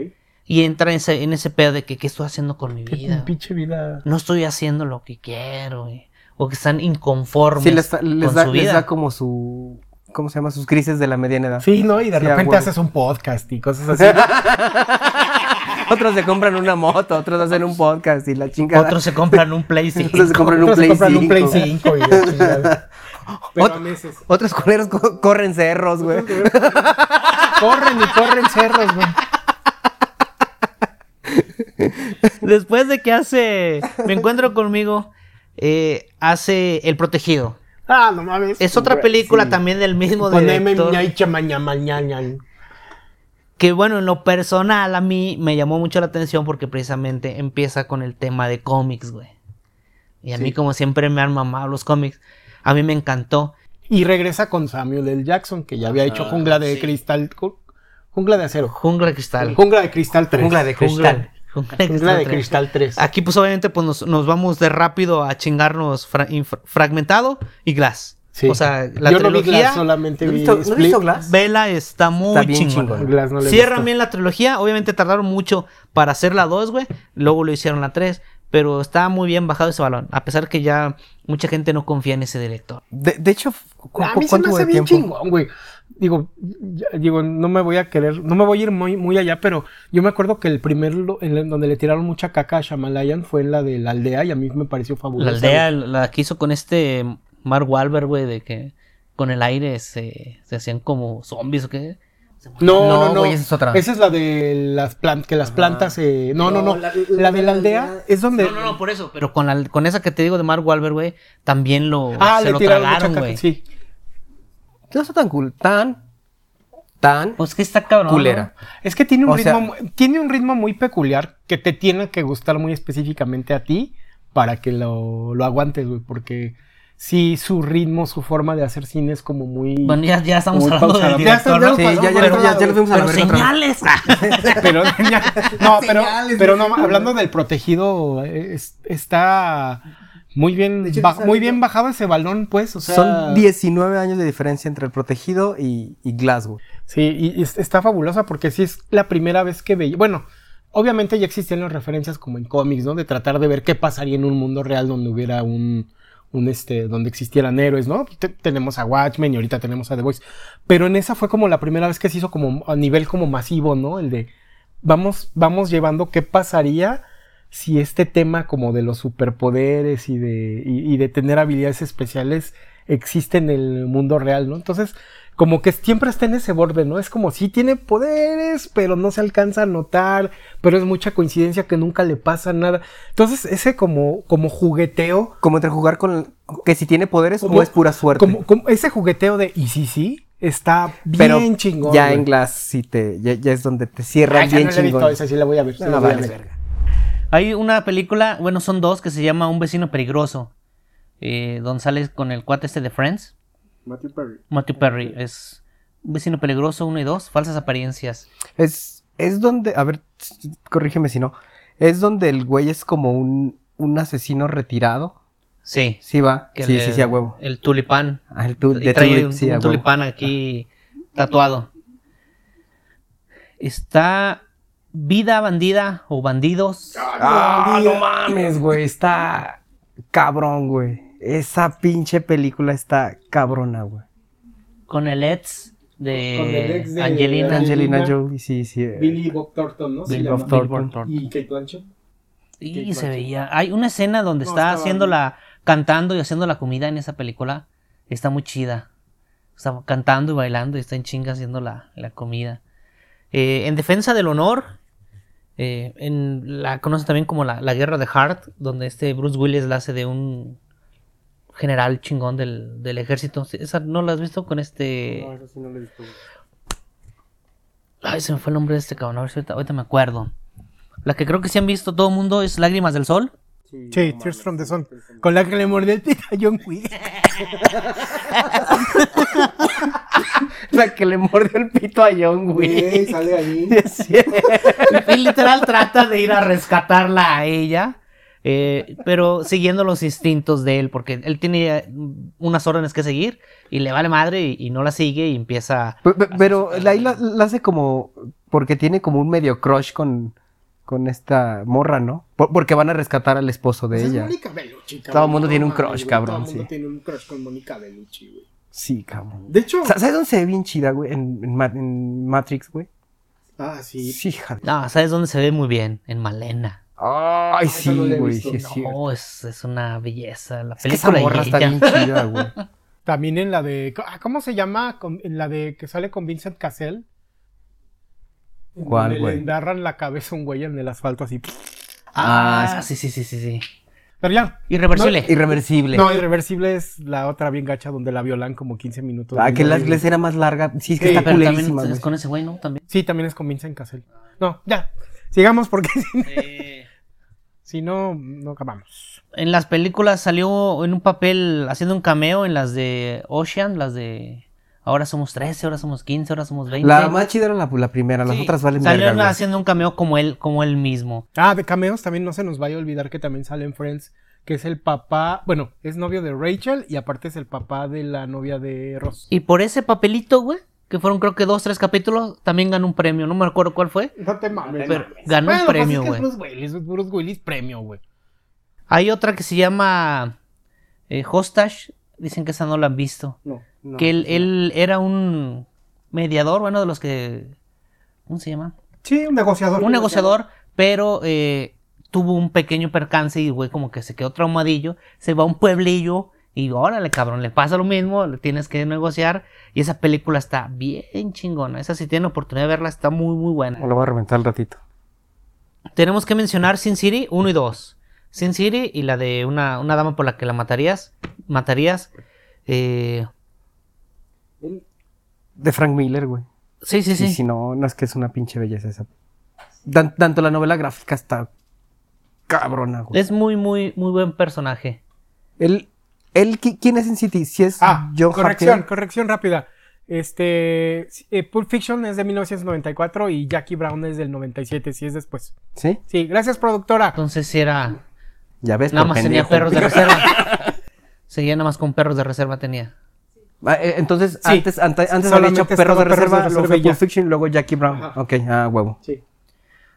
Y entra en ese, en ese pedo de que, ¿qué estoy haciendo con mi Qué vida? pinche vida. No estoy haciendo lo que quiero, güey. O que están inconformes Sí, les, les con da, su les vida. da como su. ¿Cómo se llama? Sus crisis de la mediana edad. Sí, ¿no? Y de Sí, repente haces un podcast y cosas así. [laughs] Otros se compran una moto, otros hacen un podcast y la chingada. Otros se compran un Play 5. Otros se compran un Otros se Play compran un Play 5. 5 y la chingada. Pero Ot- a meses. Otros culeros co- corren cerros, güey. Corren y corren cerros, güey. Después de que hace Me encuentro conmigo, eh, hace El Protegido. Ah, no mames. Es otra película también del mismo Poneme director. mañana. Que bueno, en lo personal a mí me llamó mucho la atención porque precisamente empieza con el tema de cómics, güey. Y a mí como siempre me han mamado los cómics, a mí me encantó. Y regresa con Samuel L. Jackson, que ya había hecho Jungla de Cristal. ju- Jungla de Acero. Jungla de Cristal. Jungla de Cristal 3. Jungla de cristal. Jungla de Jungla de tres. Cristal 3. Aquí pues obviamente pues nos, nos vamos de rápido a chingarnos fra- Fragmentado y Glass. Sí. O sea, la Yo no vi trilogía Glass, solamente ¿No vi visto, ¿no visto Glass? Vela está muy Está bien chingona. chingón. Glass no Cierran visto. bien la trilogía. Obviamente tardaron mucho para hacer la 2, güey. Luego lo hicieron la 3. Pero está muy bien bajado ese balón. A pesar que ya mucha gente no confía en ese director. De, de hecho, ¿cu- A mí se me ¿cuánto hace bien tiempo? chingón, güey. Digo, ya- digo, no me voy a querer, no me voy a ir muy, muy allá, pero yo me acuerdo que el primer lo- en el- donde le tiraron mucha caca a Shamalayan fue en la de la aldea y a mí me pareció fabuloso. La aldea, la que hizo con este Mark Wahlberg, güey, de que con el aire se, se hacían como zombies o qué. No, No, no, esa es otra. Esa es la de las plantas, que las plantas eh, No, no, no. La, de la aldea es donde. No, no, no, por eso. Pero con, la, con esa que te digo de Mark Wahlberg, güey, también lo, Ah, se le lo tragaron, güey. Sí. No está tan cool. Tan. Tan. Pues que está cabrón. culera. Es que tiene un O ritmo, tiene un ritmo muy peculiar que te tiene que gustar muy específicamente a ti para que lo, lo aguantes, güey, porque sí su ritmo, su forma de hacer cine es como muy ¿no? Bueno, ya, ya estamos hablando del Ya director, está- ¿no? Sí, ya, ya, Pero- ya, ya lo vimos a la Pero verga otra vez. señales. [laughs] pero no, [laughs] pero, Señales, pero no, hablando del protegido, es- está muy bien, hecho, ba- ¿sabes? muy bien bajado ese balón, pues, o sea, Son 19 años de diferencia entre el protegido y, y Glasgow. Sí, y, y es- está fabulosa porque sí es la primera vez que veía. Bueno, obviamente ya existían las referencias como en cómics, ¿no? De tratar de ver qué pasaría en un mundo real donde hubiera un. Un este, donde existieran héroes, ¿no? Te- tenemos a Watchmen y ahorita tenemos a The Voice. Pero en esa fue como la primera vez que se hizo como a nivel como masivo, ¿no? El de vamos, vamos llevando qué pasaría si este tema como de los superpoderes y de, y de tener habilidades especiales existe en el mundo real, ¿no? Entonces, como que siempre está en ese borde, ¿no? Es como si tiene poderes, pero no se alcanza a notar, pero es mucha coincidencia que nunca le pasa nada. Entonces, ese como, como jugueteo, Como entre jugar con. Que si tiene poderes Como- o es pura suerte. como, como ese jugueteo de y sí, sí, está bien Pero chingón. ya güey. en Glass sí te. Ya, ya es donde te Ah, cierran ya bien no la he visto, chingón. esa sí la voy a ver. sí No, la voy a ver. Hay una película, bueno, son dos, que se llama Un vecino peligroso. Eh, donde sales con el cuate este de Friends. Matthew Perry. Matthew Perry. Es Un vecino peligroso, uno y dos. Falsas apariencias. Es, es donde. A ver, corrígeme si no. Es donde el güey es como un, un asesino retirado. Sí. Sí, va. que sí, sí, sí, a huevo. El tulipán. Ah, el tu- Y de trae tulip, un, sí, un a huevo. tulipán aquí tatuado. Está Vida Bandida o Bandidos. Ah, no mames, güey. Está cabrón, güey. Esa pinche película está cabrona, güey. Con el ex de, Con el ex de Angelina. Angelina. Angelina Jolie, sí, sí. Billy Bob Thornton, ¿no? Billy. Bob Thornton. Y Kate Blanchett. Y Kate se Blanchett. veía. Hay una escena donde No, está haciendo la. cantando y haciendo la comida en esa película. Está muy chida. Está cantando y bailando y está en chinga haciendo la, la comida. Eh, en defensa del honor. eh, en la conocen también como la, la guerra de Hart, donde este Bruce Willis la hace de un general chingón del, del ejército. Sí, ¿Esa no la has visto con este? Ay, se me fue el nombre de este cabrón. A ver si ahorita, ahorita me acuerdo. La que creo que sí han visto todo el mundo es Lágrimas del Sol. Sí, Tears from the Sun. Con la que le mordió el pito a John Wick. [laughs] La que le mordió el pito a John, güey. sale ahí. [laughs] Sí. Y [laughs] literal trata de ir a rescatarla a ella. Eh, pero siguiendo los instintos de él, porque él tiene unas órdenes que seguir y le vale madre y, y no la sigue y empieza. Pe- pe- Pero ahí la, la hace como. Porque tiene como un medio crush con, con esta morra, ¿no? Por- porque van a rescatar al esposo de Pues es ella. Mónica Bellucci, cabrón. Todo el mundo tiene un crush, güey, cabrón, Todo el mundo sí. tiene un crush con Mónica Bellucci, güey. Sí, cabrón. De hecho. Sa- ¿Sabes dónde se ve bien chida, güey? En, en Ma- en Matrix, güey. Ah, sí. Sí, hija No, ¿sabes dónde se ve muy bien? En Malena. Ay, sí, güey, sí es cierto. No, es, es una belleza. La Es que esa película morra está bien chida, güey. [laughs] También en la de. ah, ¿Cómo se llama? En la de que sale con Vincent Cassell. ¿Cuál, güey? Le agarran la cabeza a un güey en el asfalto así. Ah, sí, sí, sí, sí, sí. Pero ya. Irreversible. Irreversible. No, Irreversible es la otra bien gacha donde la violan como 15 minutos. ah, que la, la escena más larga. Sí, es que Sí, está Pero también culerísima, es con ese güey, ¿no? También. Sí, también es con Vincent Cassell. No, ya. Sigamos porque [laughs] Eh, si no, no acabamos. en las películas salió en un papel haciendo un cameo en las de Ocean, las de ahora somos 13, ahora somos 15, ahora somos 20. La más chida era la, la primera, las Sí, otras valen Salió verga, haciendo un cameo como él, como él mismo. Ah, de cameos también no se nos vaya a olvidar que también sale en Friends, que es el papá, bueno, es novio de Rachel y aparte es el papá de la novia de Ross. Y por ese papelito, güey, que fueron creo que dos, tres capítulos, también ganó un premio. No me acuerdo cuál fue. No te mames. Pero mames. ganó un Bueno, pues premio, güey. Es Bruce Willis, Bruce Willis premio, güey. Hay otra que se llama eh, Hostage. Dicen que esa no la han visto. No, no. que él, él era un mediador, bueno, de los que... ¿Cómo se llama? Sí, un negociador. un negociador, pero eh, tuvo un pequeño percance y güey como que se quedó traumadillo, se va a un pueblillo y órale cabrón, le pasa lo mismo, le tienes que negociar y esa película está bien chingona, esa si tienen oportunidad de verla está muy muy buena. Me lo voy a reventar al ratito. Tenemos que mencionar Sin City 1 y 2. Sin City y la de una, una dama por la que la matarías, matarías. eh, De Frank Miller, güey. sí, sí, Sí, sí. sí, no, no es que es una pinche belleza esa. Dan- tanto la novela gráfica está cabrona, güey. Es muy muy muy buen personaje. Él, él, ¿qui- ¿quién es en City? Si es Ah, John corrección, Harker. corrección rápida. Este, eh, Pulp Fiction es de 1994 y Jackie Brown es del 97, si es después. ¿Sí? Sí, gracias productora. Entonces sí era Ya ves, Nada más tenía perros de [laughs] reserva. Seguía nada más con perros de reserva tenía. Ah, eh, entonces, Sí, antes, ante- antes había hecho Perros de estaba Perros de Reserva, luego Reserva. Pulp Fiction y luego Jackie Brown. Ajá. Ok, ah, huevo. Sí.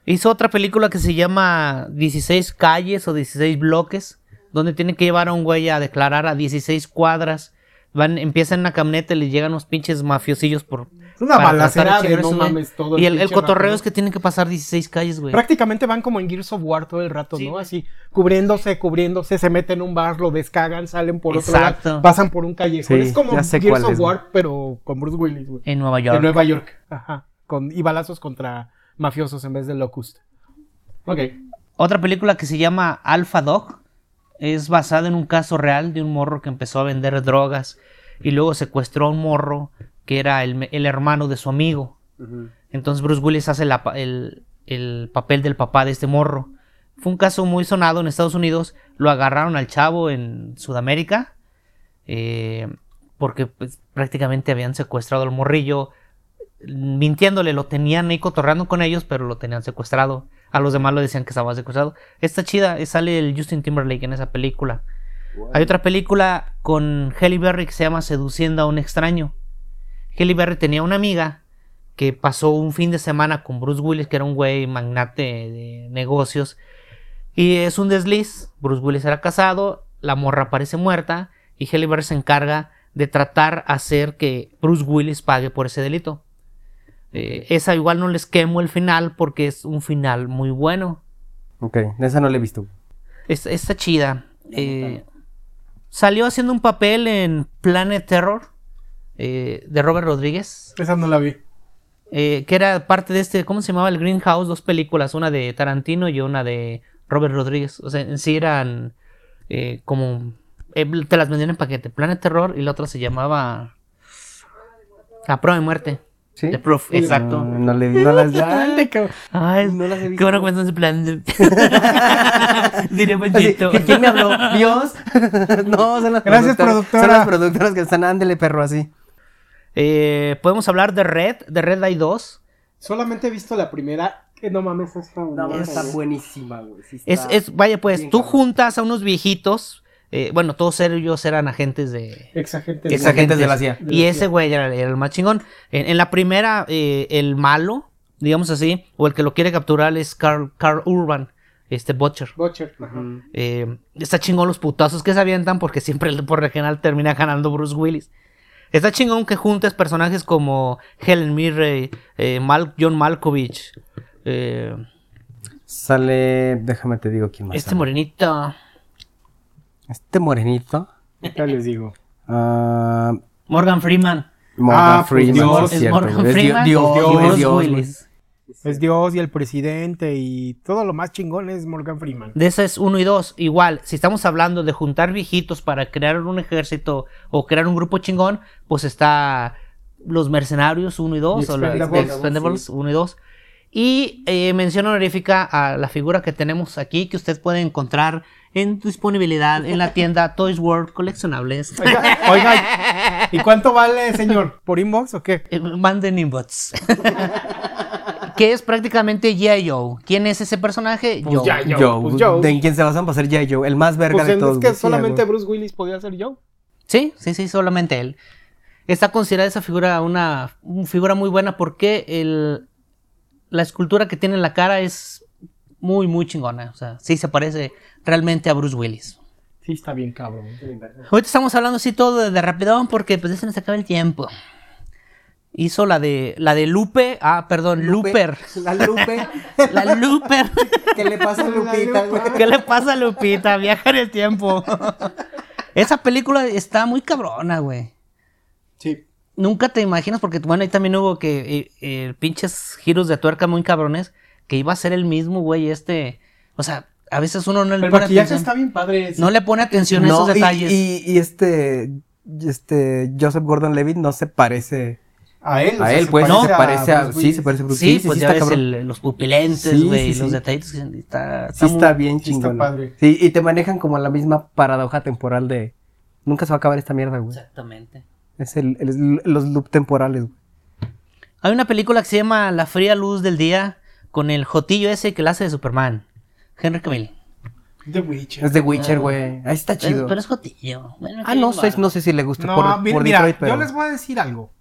Hizo otra película que se llama 16 calles o 16 bloques, donde tiene que llevar a un güey a declarar a 16 cuadras. Van, empiezan en una camioneta y le llegan unos pinches mafiosillos por Es una balacera de no mames todo. Y el, el pinche cotorreo es que tienen que pasar 16 calles, güey. Prácticamente van como en Gears of War todo el rato, Sí, ¿no? Así, cubriéndose, cubriéndose, se meten en un bar, lo descagan, salen por otro Exacto. lado, pasan por un callejón. Sí, es como Gears of güey. War, pero con Bruce Willis, güey. En Nueva York. En Nueva York. Ajá. Con, y balazos contra mafiosos en vez de Locust. Ok. Otra película que se llama Alpha Dog es basada en un caso real de un morro que empezó a vender drogas y luego secuestró a un morro que era el, el hermano de su amigo. Entonces Bruce Willis hace la el, el papel del papá de este morro. Fue un caso muy sonado en Estados Unidos. Lo agarraron al chavo en Sudamérica. eh, porque pues, prácticamente habían secuestrado al morrillo. Mintiéndole, lo tenían ahí cotorreando con ellos, pero lo tenían secuestrado. A los demás lo decían que estaba secuestrado. Está chida, eh, sale el Justin Timberlake en esa película. Hay otra película con Halle Berry que se llama Seduciendo a un extraño. Halle Berry tenía una amiga que pasó un fin de semana con Bruce Willis, que era un güey magnate de negocios. Y es un desliz. Bruce Willis era casado, la morra parece muerta y Halle Berry se encarga de tratar hacer que Bruce Willis pague por ese delito. Eh, esa igual no les quemo el final porque es un final muy bueno. Ok, esa no la he visto. Es- está chida. Eh, salió haciendo un papel en Planet Terror eh, de Robert Rodríguez. Esa no la vi. eh, que era parte de este, ¿cómo se llamaba? El Greenhouse, dos películas, una de Tarantino y una de Robert Rodríguez. O sea, en sí eran eh, como... eh, te las vendían en paquete. Planet Terror y la otra se llamaba... A prueba de muerte. ¿Sí? The Proof, exacto. No, no le no las Dale, cabrón. Ay, No las he qué visto. bueno que me estás plan. [laughs] Diría Así, Panchito. ¿Quién me habló? ¿Dios? [laughs] no, son las Gracias, productoras. productora. Son las productoras que están, ándele, perro, así. Eh, podemos hablar de Red, de Red hay dos. Solamente he visto la primera. Que no mames, está No, buena, está buenísima, güey. sí Es, está- es, vaya pues, tú cabrón. juntas a unos viejitos, eh, bueno, todos ellos eran agentes de... Ex agente. Ex agentes de la CIA. Y ese güey era, era el más chingón. En, en la primera, eh, el malo, digamos así, o el que lo quiere capturar es Carl, Carl Urban, este Butcher. Butcher. Ajá. Eh, está chingón los putazos que se avientan porque siempre el por regional termina ganando Bruce Willis. Está chingón que juntes personajes como Helen Mirren, eh, Mal- John Malkovich, eh, Sale, déjame te digo quién más. este sale. morenito, Este morenito. Ya les digo. ah, Morgan Freeman. Morgan Ah, Freeman. Dios. sí Es cierto, Morgan güey. Es Dios, Freeman Dios. Willis. Es Dios y el presidente y todo lo más chingón es Morgan Freeman. De ese es uno y dos. Igual, si estamos hablando de juntar viejitos para crear un ejército o crear un grupo chingón, pues está los mercenarios uno y dos, Y o los Expendables, Expendables uno y dos. Y eh, mención honorífica a la figura que tenemos aquí, que usted puede encontrar en disponibilidad en la tienda Toys World Coleccionables. Oiga, oiga, ¿y cuánto vale, señor? ¿Por inbox o qué? Eh, Manden inbox. que es prácticamente G.I. Joe. ¿Quién es ese personaje? Pues Joe. ya, Joe, Joe, pues Joe. ¿De en quién se basan para ser G.I. Joe? El más verga Pues de todos. es que solamente. Bruce Willis podía ser Joe. Sí, sí, sí, solamente él. Está considerada esa figura una, una figura muy buena porque el, la escultura que tiene en la cara es muy, muy chingona. O sea, sí se parece realmente a Bruce Willis. Sí, está bien cabrón. Ahorita estamos hablando así todo de, de rapidón porque pues ya se nos acaba el tiempo. Hizo la de la de Lupe, ah, perdón, Lupe. Looper. La Lupe. [laughs] La Looper. ¿Qué le pasa a Lupita? ¿Qué le pasa a Lupita? Viaja en el tiempo. Esa película está muy cabrona, güey. Sí. Nunca te imaginas, porque bueno, ahí también hubo que eh, eh, pinches giros de tuerca muy cabrones, que iba a ser el mismo güey este. O sea, a veces uno no le El pone maquillaje atención. está bien padre. sí. No le pone atención a esos y- detalles. Y, y este, este Joseph Gordon-Levitt no se parece A él. o a sea, él, pues. No. se parece a, sí, se parece a Bruce sí, Willis, pues ya está ves el- los pupilentes, Sí, güey, sí, los detallitos. que Está, Sí, está muy- bien sí está chingón. padre. Sí, y te manejan como la misma paradoja temporal de nunca se va a acabar esta mierda, güey. Exactamente. Es el, el- los loop temporales, güey. Hay una película que se llama La fría luz del día con el jotillo ese que la hace de Superman. Henry Cavill. The Witcher. Es de Witcher, güey. Ahí está chido. pero es jotillo. Bueno, Ah, no sé, no sé si le gusta No, por, mi- por mira, pero. yo les voy a decir algo.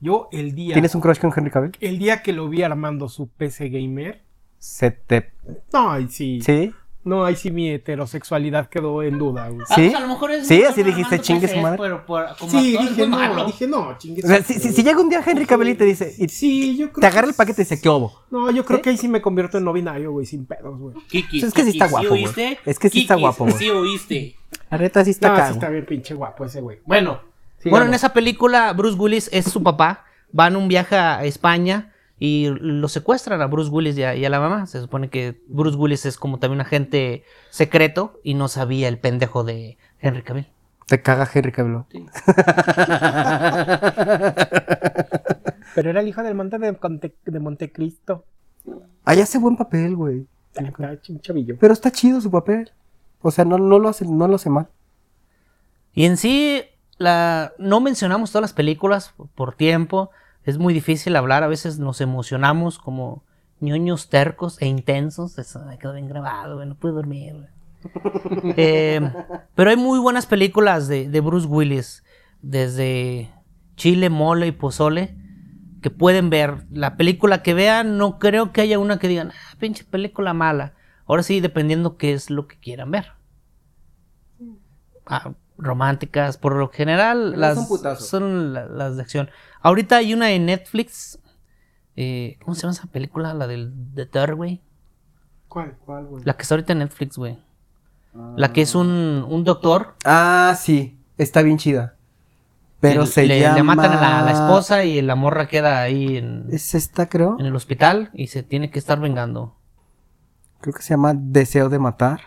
Yo el día, ¿Tienes un crush con Henry Cavill? el día que lo vi armando su PC gamer, Se te. no, sí, ¿Sí? No, ahí sí mi heterosexualidad quedó en duda, güey. Ah, ¿Sí? pues a lo mejor es Sí, así dijiste, chingue su madre. Pero por, como Sí, actor dije no, malo. dije no, chingue O sea, su si, madre, si- llega un día Henry Cavill y te dice, y Sí, yo creo te agarra el paquete y dice, ¿qué obo? No, yo creo que ahí sí me convierto en no binario, güey, sin pedos, güey. Kiki, Es que sí Kiki, está guapo, güey. oíste? Es que sí está guapo, güey. Sí oíste. La neta sí está No, sí está bien pinche guapo ese güey. Bueno, Bueno, en esa película, Bruce Willis es su papá. Van en un viaje a España y lo secuestran a Bruce Willis y a, y a la mamá. Se supone que Bruce Willis es como también un agente secreto y no sabía el pendejo de Henry Cavill. Te caga Henry Cavill. [laughs] Pero era el hijo del monte de, Conte- de Montecristo. Ahí hace buen papel, güey. Chavillo. Pero está chido su papel. O sea, no, no, lo, hace, no lo hace mal. Y en sí, la, no mencionamos todas las películas por tiempo. Es muy difícil hablar. A veces nos emocionamos como ñoños tercos e intensos. Eso me quedó bien grabado, güey. No pude dormir. Eh, [laughs] pero hay muy buenas películas de, de Bruce Willis. Desde Chile, Mole y Pozole. Que pueden ver. La película que vean, no creo que haya una que digan, ah, pinche película mala. Ahora sí, dependiendo qué es lo que quieran ver. Ah, románticas, por lo general, las son putazos. son la- las de acción. Ahorita hay una en Netflix. eh, ¿Cómo se llama esa película? La del The Third, güey. ¿Cuál? ¿Cuál, güey? La que está ahorita en Netflix, güey. La que es un, un doctor. Ah, sí. Está bien chida. Pero le, se le- llama... le matan a la, a la esposa y la morra queda ahí en, Es esta, creo. en el hospital y se tiene que estar vengando. Creo que se llama Deseo de Matar.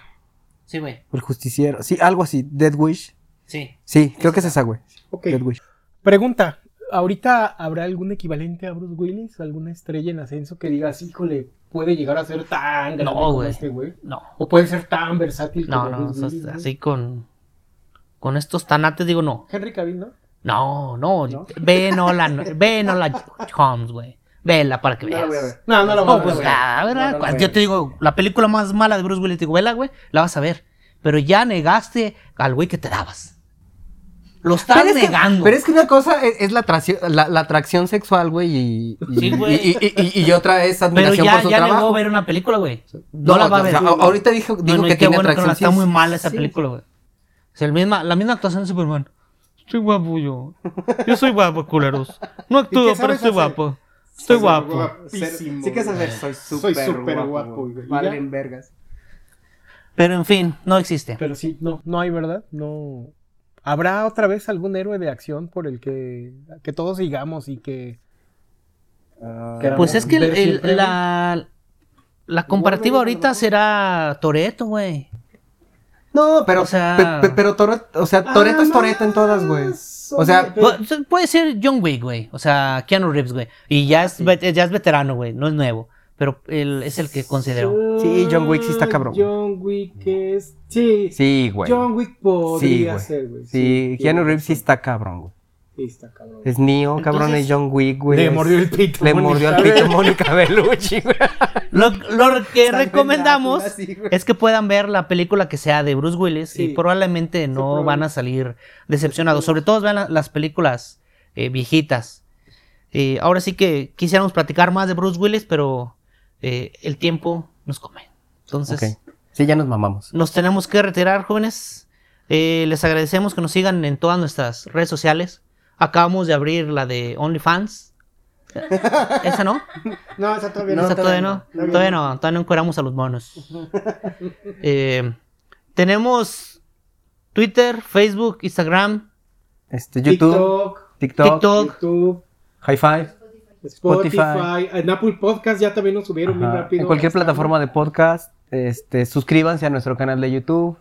Sí, güey. El justiciero. Sí, algo así. Dead Wish. Sí. Sí, creo que es esa, güey. Ok. Dead Wish. Pregunta. ¿Ahorita habrá algún equivalente a Bruce Willis? ¿Alguna estrella en ascenso que digas, híjole, puede llegar a ser tan grande No, como güey. este güey? No. ¿O puede ser tan versátil No, como no. Bruce o sea, Willis? güey? así con. Con estos tanates digo no. Henry Cavill, ¿no? No, no. Ve Nolan. Ve Nolan Holmes, güey. Vela para que veas. No, no lo No, voy a pues ver. ¿verdad? No, no lo Cuando veo. yo te digo, la película más mala de Bruce Willis, te digo, vela, güey, la vas a ver. Pero ya negaste al güey que te dabas. Lo estás Pero es que- negando. pero es que una cosa es, es la, atracción, la, la atracción sexual, güey, y, y, Sí, güey. y- y- y- y otra es Pero admiración ya, por su ya trabajo. negó ver una película, güey. No, la va a o ver. sea, a- ahorita dijo, dijo no, que tiene bueno atracción. está muy mala esa sí. película, güey. O sea, misma, la misma actuación de Superman. Estoy guapo yo. Yo soy guapo, culeros. No actúo, pero sabes estoy hacer? guapo. Estoy guapo. Guapísimo, Sí que saber, soy Soy súper súper guapo, guapo, güey. güey. ¿Y Valen vergas. Pero en fin, no existe. Pero sí, no, no hay, ¿verdad? No. ¿Habrá otra vez algún héroe de acción por el que, que todos sigamos y que... que Pues es que el- el- la, la comparativa ahorita será Toreto, güey. No, pero, O sea- pe- pe- pero Toretto, o sea, Toreto es Toreto en todas, güey. O sea, Pu- Puede ser John Wick, güey. O sea, Keanu Reeves, güey. Y ya es, ve- ya es veterano, güey. No es nuevo. Pero él es el que considero. Sí, John Wick sí está cabrón. John Wick es... Sí, Sí, güey. John Wick podría güey. ser, güey. Sí, Keanu Reeves sí está cabrón, güey. Sí, está cabrón. Es Neo, cabrón, Entonces, es John Wick, güey. Le mordió el pito. Le mordió Bellucci. pito Mónica Bellucci, güey. Lo, lo que Está recomendamos sí, es que puedan ver la película que sea de Bruce Willis y Sí. probablemente no probable. van a salir decepcionados. Sobre todo vean la- las películas eh, viejitas. Eh, ahora sí que quisiéramos platicar más de Bruce Willis, pero eh, el tiempo nos come. Entonces, Ok. Sí, ya nos mamamos. nos tenemos que retirar, jóvenes. Eh, les agradecemos que nos sigan en todas nuestras redes sociales. Acabamos de abrir la de OnlyFans. ¿Esa no? [laughs] No, esa todavía no. Esa todavía no. Todavía no. Todavía no encueramos a los monos. [laughs] Eh, tenemos Twitter, Facebook, Instagram, Este, YouTube, TikTok, TikTok, TikTok. YouTube, Hi Five, Spotify, en Apple Podcast ya también nos subieron Ajá. rápido. en cualquier plataforma de podcast. Este, suscríbanse a nuestro canal de YouTube.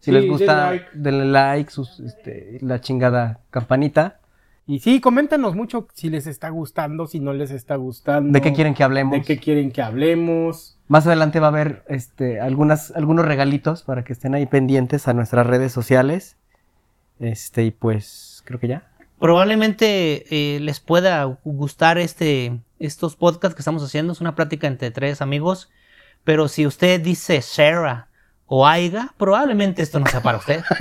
Si Sí, les gusta, like. denle like, sus, este, la chingada campanita. Y sí, coméntanos mucho si les está gustando, si no les está gustando. ¿De qué quieren que hablemos? ¿De qué quieren que hablemos? Más adelante va a haber este, algunas, algunos regalitos para que estén ahí pendientes a nuestras redes sociales. Este, y pues, creo que ya. Probablemente eh, les pueda gustar este, estos podcasts que estamos haciendo. Es una plática entre tres amigos. Pero si usted dice Sarah o Aiga, probablemente esto no sea para usted. [laughs]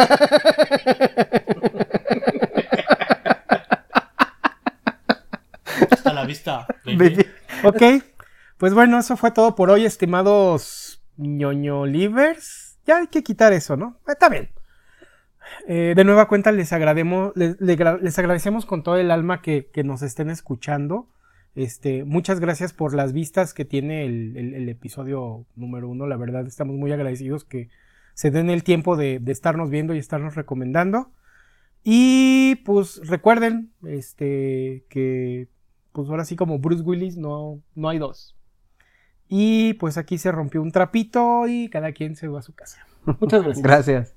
Hasta la vista. baby. Ok, pues bueno, eso fue todo por hoy, estimados ñoño livers. Ya hay que quitar eso, ¿no? Está bien. Eh, de nueva cuenta les, agrademos, les, le gra- les agradecemos con todo el alma que, que nos estén escuchando. Este, muchas gracias por las vistas que tiene el, el- el episodio número uno. La verdad, estamos muy agradecidos que se den el tiempo de, de estarnos viendo y estarnos recomendando. Y pues recuerden este, que pues ahora sí como Bruce Willis no, no hay dos. Y pues aquí se rompió un trapito y cada quien se va a su casa. Muchas [laughs] gracias. Gracias.